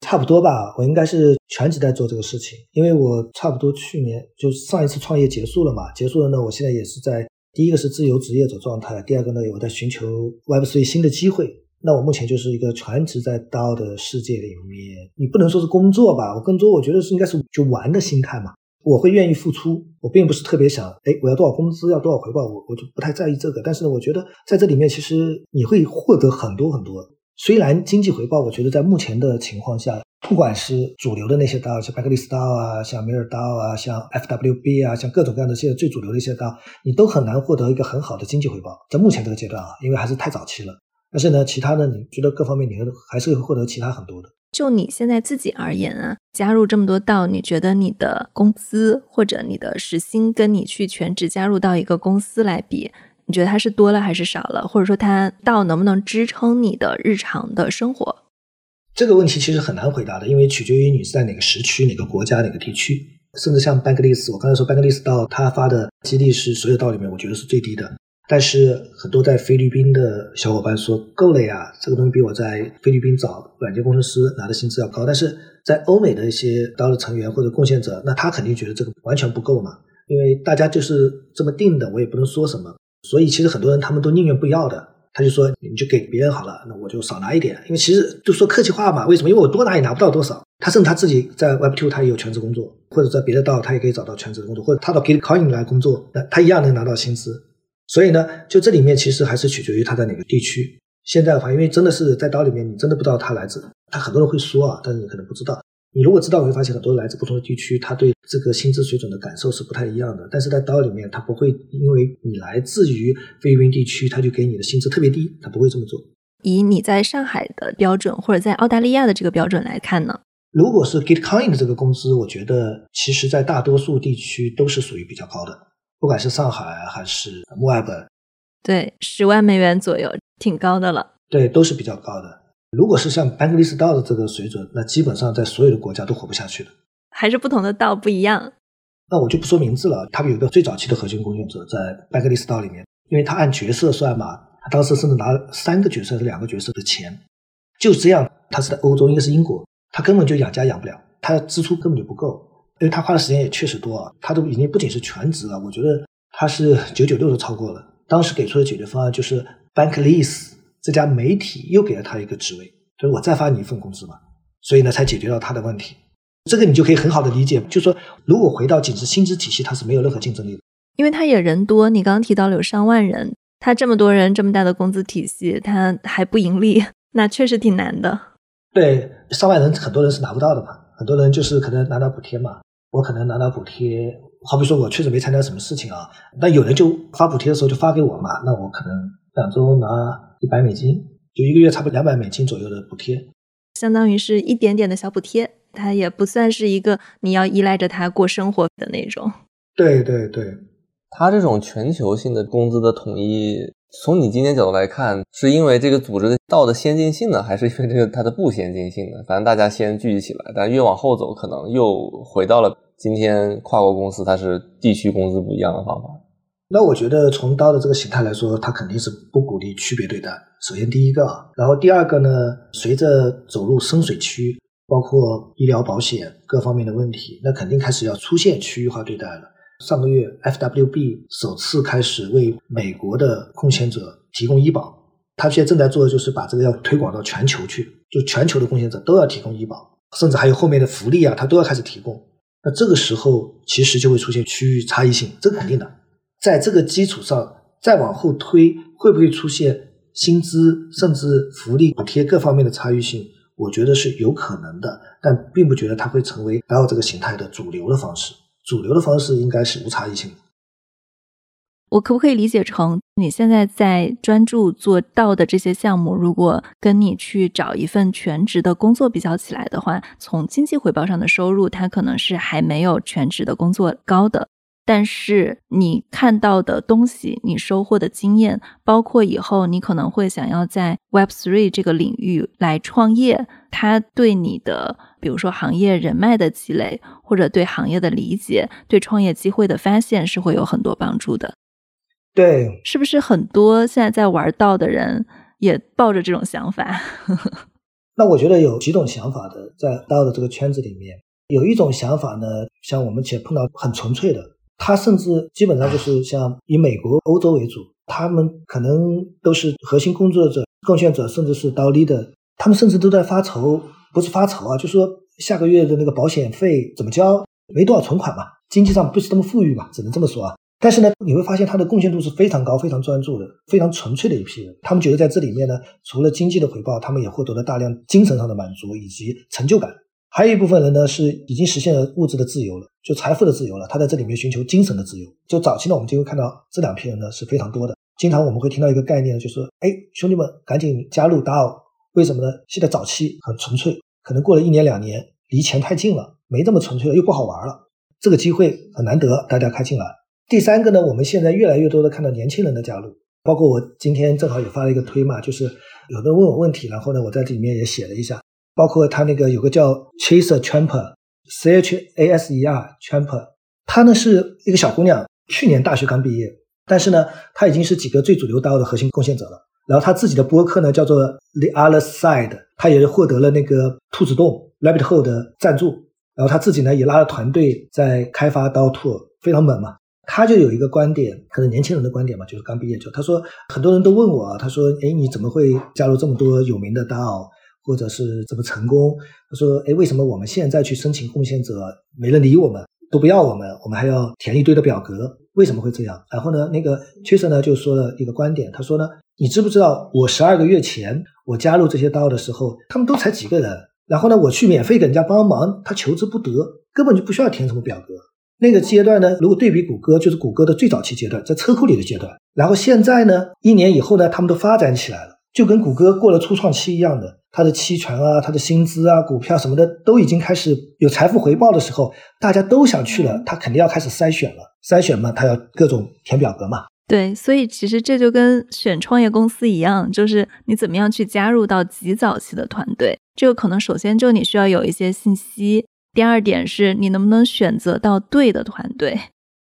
Speaker 3: 差不多吧，我应该是全职在做这个事情，因为我差不多去年就上一次创业结束了嘛，结束了呢，我现在也是在第一个是自由职业者状态，第二个呢，我在寻求 Web3 新的机会。那我目前就是一个全职在刀的世界里面，你不能说是工作吧，我更多我觉得是应该是就玩的心态嘛，我会愿意付出，我并不是特别想，哎，我要多少工资，要多少回报，我我就不太在意这个，但是呢，我觉得在这里面其实你会获得很多很多。虽然经济回报，我觉得在目前的情况下，不管是主流的那些刀像 Backlist DAO 啊，像 Mirror DAO 啊，像 FWB 啊，像各种各样的现在最主流的一些刀你都很难获得一个很好的经济回报。在目前这个阶段啊，因为还是太早期了。但是呢，其他的你觉得各方面你还是会获得其他很多的。
Speaker 1: 就你现在自己而言啊，加入这么多道，你觉得你的工资或者你的时薪跟你去全职加入到一个公司来比，你觉得它是多了还是少了？或者说它道能不能支撑你的日常的生活？
Speaker 3: 这个问题其实很难回答的，因为取决于你是在哪个时区、哪个国家、哪个地区，甚至像 Bankless，我刚才说 Bankless 道他发的激励是所有道里面我觉得是最低的。但是很多在菲律宾的小伙伴说够了呀，这个东西比我在菲律宾找软件工程师拿的薪资要高。但是在欧美的一些刀的成员或者贡献者，那他肯定觉得这个完全不够嘛，因为大家就是这么定的，我也不能说什么。所以其实很多人他们都宁愿不要的，他就说你就给别人好了，那我就少拿一点。因为其实就说客气话嘛，为什么？因为我多拿也拿不到多少。他甚至他自己在 Web Two 他也有全职工作，或者在别的道他也可以找到全职的工作，或者他到 Gitcoin 来工作，那他一样能拿到薪资。所以呢，就这里面其实还是取决于他在哪个地区。现在的话，因为真的是在刀里面，你真的不知道他来自，他很多人会说啊，但是你可能不知道。你如果知道，你会发现很多来自不同的地区，他对这个薪资水准的感受是不太一样的。但是在刀里面，他不会因为你来自于菲律宾地区，他就给你的薪资特别低，他不会这么做。
Speaker 1: 以你在上海的标准，或者在澳大利亚的这个标准来看呢？
Speaker 3: 如果是 Gitcoin 的这个工资，我觉得其实在大多数地区都是属于比较高的。不管是上海还是墨尔本，
Speaker 1: 对，十万美元左右，挺高的了。
Speaker 3: 对，都是比较高的。如果是像 Bankless 道的这个水准，那基本上在所有的国家都活不下去的。
Speaker 1: 还是不同的道不一样。
Speaker 3: 那我就不说名字了。他们有一个最早期的核心贡献者在 Bankless 道里面，因为他按角色算嘛，他当时甚至拿三个角色、是两个角色的钱。就这样，他是在欧洲，应该是英国，他根本就养家养不了，他支出根本就不够。因为他花的时间也确实多啊，他都已经不仅是全职了，我觉得他是九九六都超过了。当时给出的解决方案就是 Bankless 这家媒体又给了他一个职位，就是我再发你一份工资嘛，所以呢才解决到他的问题。这个你就可以很好的理解，就是说如果回到仅是薪资体系，它是没有任何竞争力的。
Speaker 1: 因为他也人多，你刚刚提到了有上万人，他这么多人这么大的工资体系，他还不盈利，那确实挺难的。
Speaker 3: 对，上万人很多人是拿不到的嘛，很多人就是可能拿到补贴嘛。我可能拿到补贴，好比说我确实没参加什么事情啊，那有人就发补贴的时候就发给我嘛，那我可能两周拿一百美金，就一个月差不多两百美金左右的补贴，
Speaker 1: 相当于是一点点的小补贴，它也不算是一个你要依赖着它过生活的那种。
Speaker 3: 对对对，
Speaker 2: 它这种全球性的工资的统一。从你今天角度来看，是因为这个组织的道的先进性呢，还是因为这个它的不先进性呢？反正大家先聚集起来，但越往后走，可能又回到了今天跨国公司它是地区工资不一样的方法。
Speaker 3: 那我觉得从刀的这个形态来说，它肯定是不鼓励区别对待。首先第一个，然后第二个呢，随着走入深水区，包括医疗保险各方面的问题，那肯定开始要出现区域化对待了。上个月，FWB 首次开始为美国的贡献者提供医保。他现在正在做的就是把这个要推广到全球去，就全球的贡献者都要提供医保，甚至还有后面的福利啊，他都要开始提供。那这个时候其实就会出现区域差异性，这肯定的。在这个基础上再往后推，会不会出现薪资甚至福利补贴各方面的差异性？我觉得是有可能的，但并不觉得它会成为 l 这个形态的主流的方式。主流的方式应该是无差异性。
Speaker 1: 我可不可以理解成，你现在在专注做到的这些项目，如果跟你去找一份全职的工作比较起来的话，从经济回报上的收入，它可能是还没有全职的工作高的。但是你看到的东西，你收获的经验，包括以后你可能会想要在 Web Three 这个领域来创业，它对你的。比如说行业人脉的积累，或者对行业的理解，对创业机会的发现是会有很多帮助的。
Speaker 3: 对，
Speaker 1: 是不是很多现在在玩道的人也抱着这种想法？
Speaker 3: 那我觉得有几种想法的，在道的这个圈子里面，有一种想法呢，像我们且碰到很纯粹的，他甚至基本上就是像以美国、欧洲为主，他们可能都是核心工作者、贡献者，甚至是刀 leader，他们甚至都在发愁。不是发愁啊，就说下个月的那个保险费怎么交，没多少存款嘛，经济上不是那么富裕嘛，只能这么说啊。但是呢，你会发现他的贡献度是非常高、非常专注的、非常纯粹的一批人。他们觉得在这里面呢，除了经济的回报，他们也获得了大量精神上的满足以及成就感。还有一部分人呢，是已经实现了物质的自由了，就财富的自由了。他在这里面寻求精神的自由。就早期呢，我们就会看到这两批人呢是非常多的。经常我们会听到一个概念，就是说哎，兄弟们赶紧加入 DAO，为什么呢？现在早期很纯粹，可能过了一年两年，离钱太近了，没这么纯粹了，又不好玩了。这个机会很难得，大家开进来。第三个呢，我们现在越来越多的看到年轻人的加入，包括我今天正好也发了一个推嘛，就是有的人问我问题，然后呢，我在这里面也写了一下，包括他那个有个叫 Chaser Champer，C H A S E R Champer，她呢是一个小姑娘，去年大学刚毕业。但是呢，他已经是几个最主流 DAO 的核心贡献者了。然后他自己的播客呢，叫做 The Other Side，他也是获得了那个兔子洞 Rabbit Hole 的赞助。然后他自己呢，也拉了团队在开发 DAO t o 非常猛嘛。他就有一个观点，可能年轻人的观点嘛，就是刚毕业就他说，很多人都问我啊，他说，哎，你怎么会加入这么多有名的 DAO，或者是怎么成功？他说，哎，为什么我们现在去申请贡献者没人理我们？都不要我们，我们还要填一堆的表格，为什么会这样？然后呢，那个 c h a s e 呢就说了一个观点，他说呢，你知不知道我十二个月前我加入这些刀的时候，他们都才几个人，然后呢，我去免费给人家帮忙，他求之不得，根本就不需要填什么表格。那个阶段呢，如果对比谷歌，就是谷歌的最早期阶段，在车库里的阶段，然后现在呢，一年以后呢，他们都发展起来了，就跟谷歌过了初创期一样的。他的期权啊，他的薪资啊，股票什么的都已经开始有财富回报的时候，大家都想去了，他肯定要开始筛选了。筛选嘛，他要各种填表格嘛。
Speaker 1: 对，所以其实这就跟选创业公司一样，就是你怎么样去加入到极早期的团队。这个可能首先就你需要有一些信息，第二点是你能不能选择到对的团队。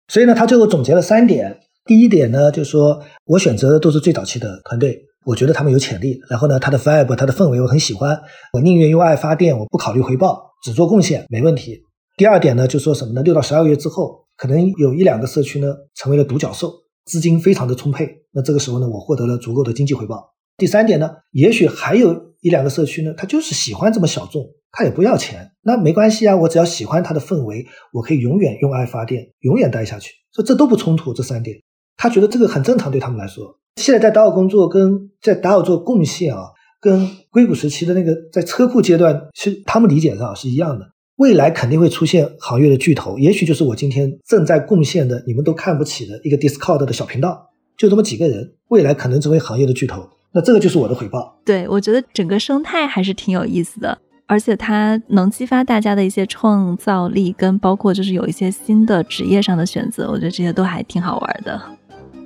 Speaker 3: 所以呢，他最后总结了三点。第一点呢，就是说我选择的都是最早期的团队。我觉得他们有潜力，然后呢，他的 vibe，他的氛围我很喜欢，我宁愿用爱发电，我不考虑回报，只做贡献，没问题。第二点呢，就说什么呢？六到十二个月之后，可能有一两个社区呢成为了独角兽，资金非常的充沛，那这个时候呢，我获得了足够的经济回报。第三点呢，也许还有一两个社区呢，他就是喜欢这么小众，他也不要钱，那没关系啊，我只要喜欢他的氛围，我可以永远用爱发电，永远待下去，所以这都不冲突。这三点，他觉得这个很正常，对他们来说。现在在达尔工作，跟在达尔做贡献啊，跟硅谷时期的那个在车库阶段，是他们理解上是一样的。未来肯定会出现行业的巨头，也许就是我今天正在贡献的，你们都看不起的一个 Discord 的小频道，就这么几个人，未来可能成为行业的巨头。那这个就是我的回报。
Speaker 1: 对，我觉得整个生态还是挺有意思的，而且它能激发大家的一些创造力，跟包括就是有一些新的职业上的选择，我觉得这些都还挺好玩的。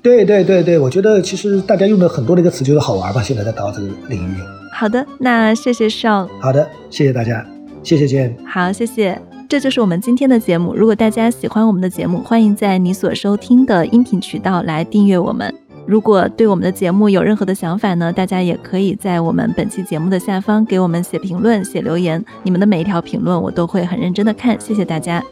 Speaker 3: 对对对对，我觉得其实大家用的很多的一个词就是好玩吧。现在在到这个领域。
Speaker 1: 好的，那谢谢邵。
Speaker 3: 好的，谢谢大家，谢谢剑，
Speaker 1: 好，谢谢，这就是我们今天的节目。如果大家喜欢我们的节目，欢迎在你所收听的音频渠道来订阅我们。如果对我们的节目有任何的想法呢，大家也可以在我们本期节目的下方给我们写评论、写留言。你们的每一条评论我都会很认真的看，谢谢大家。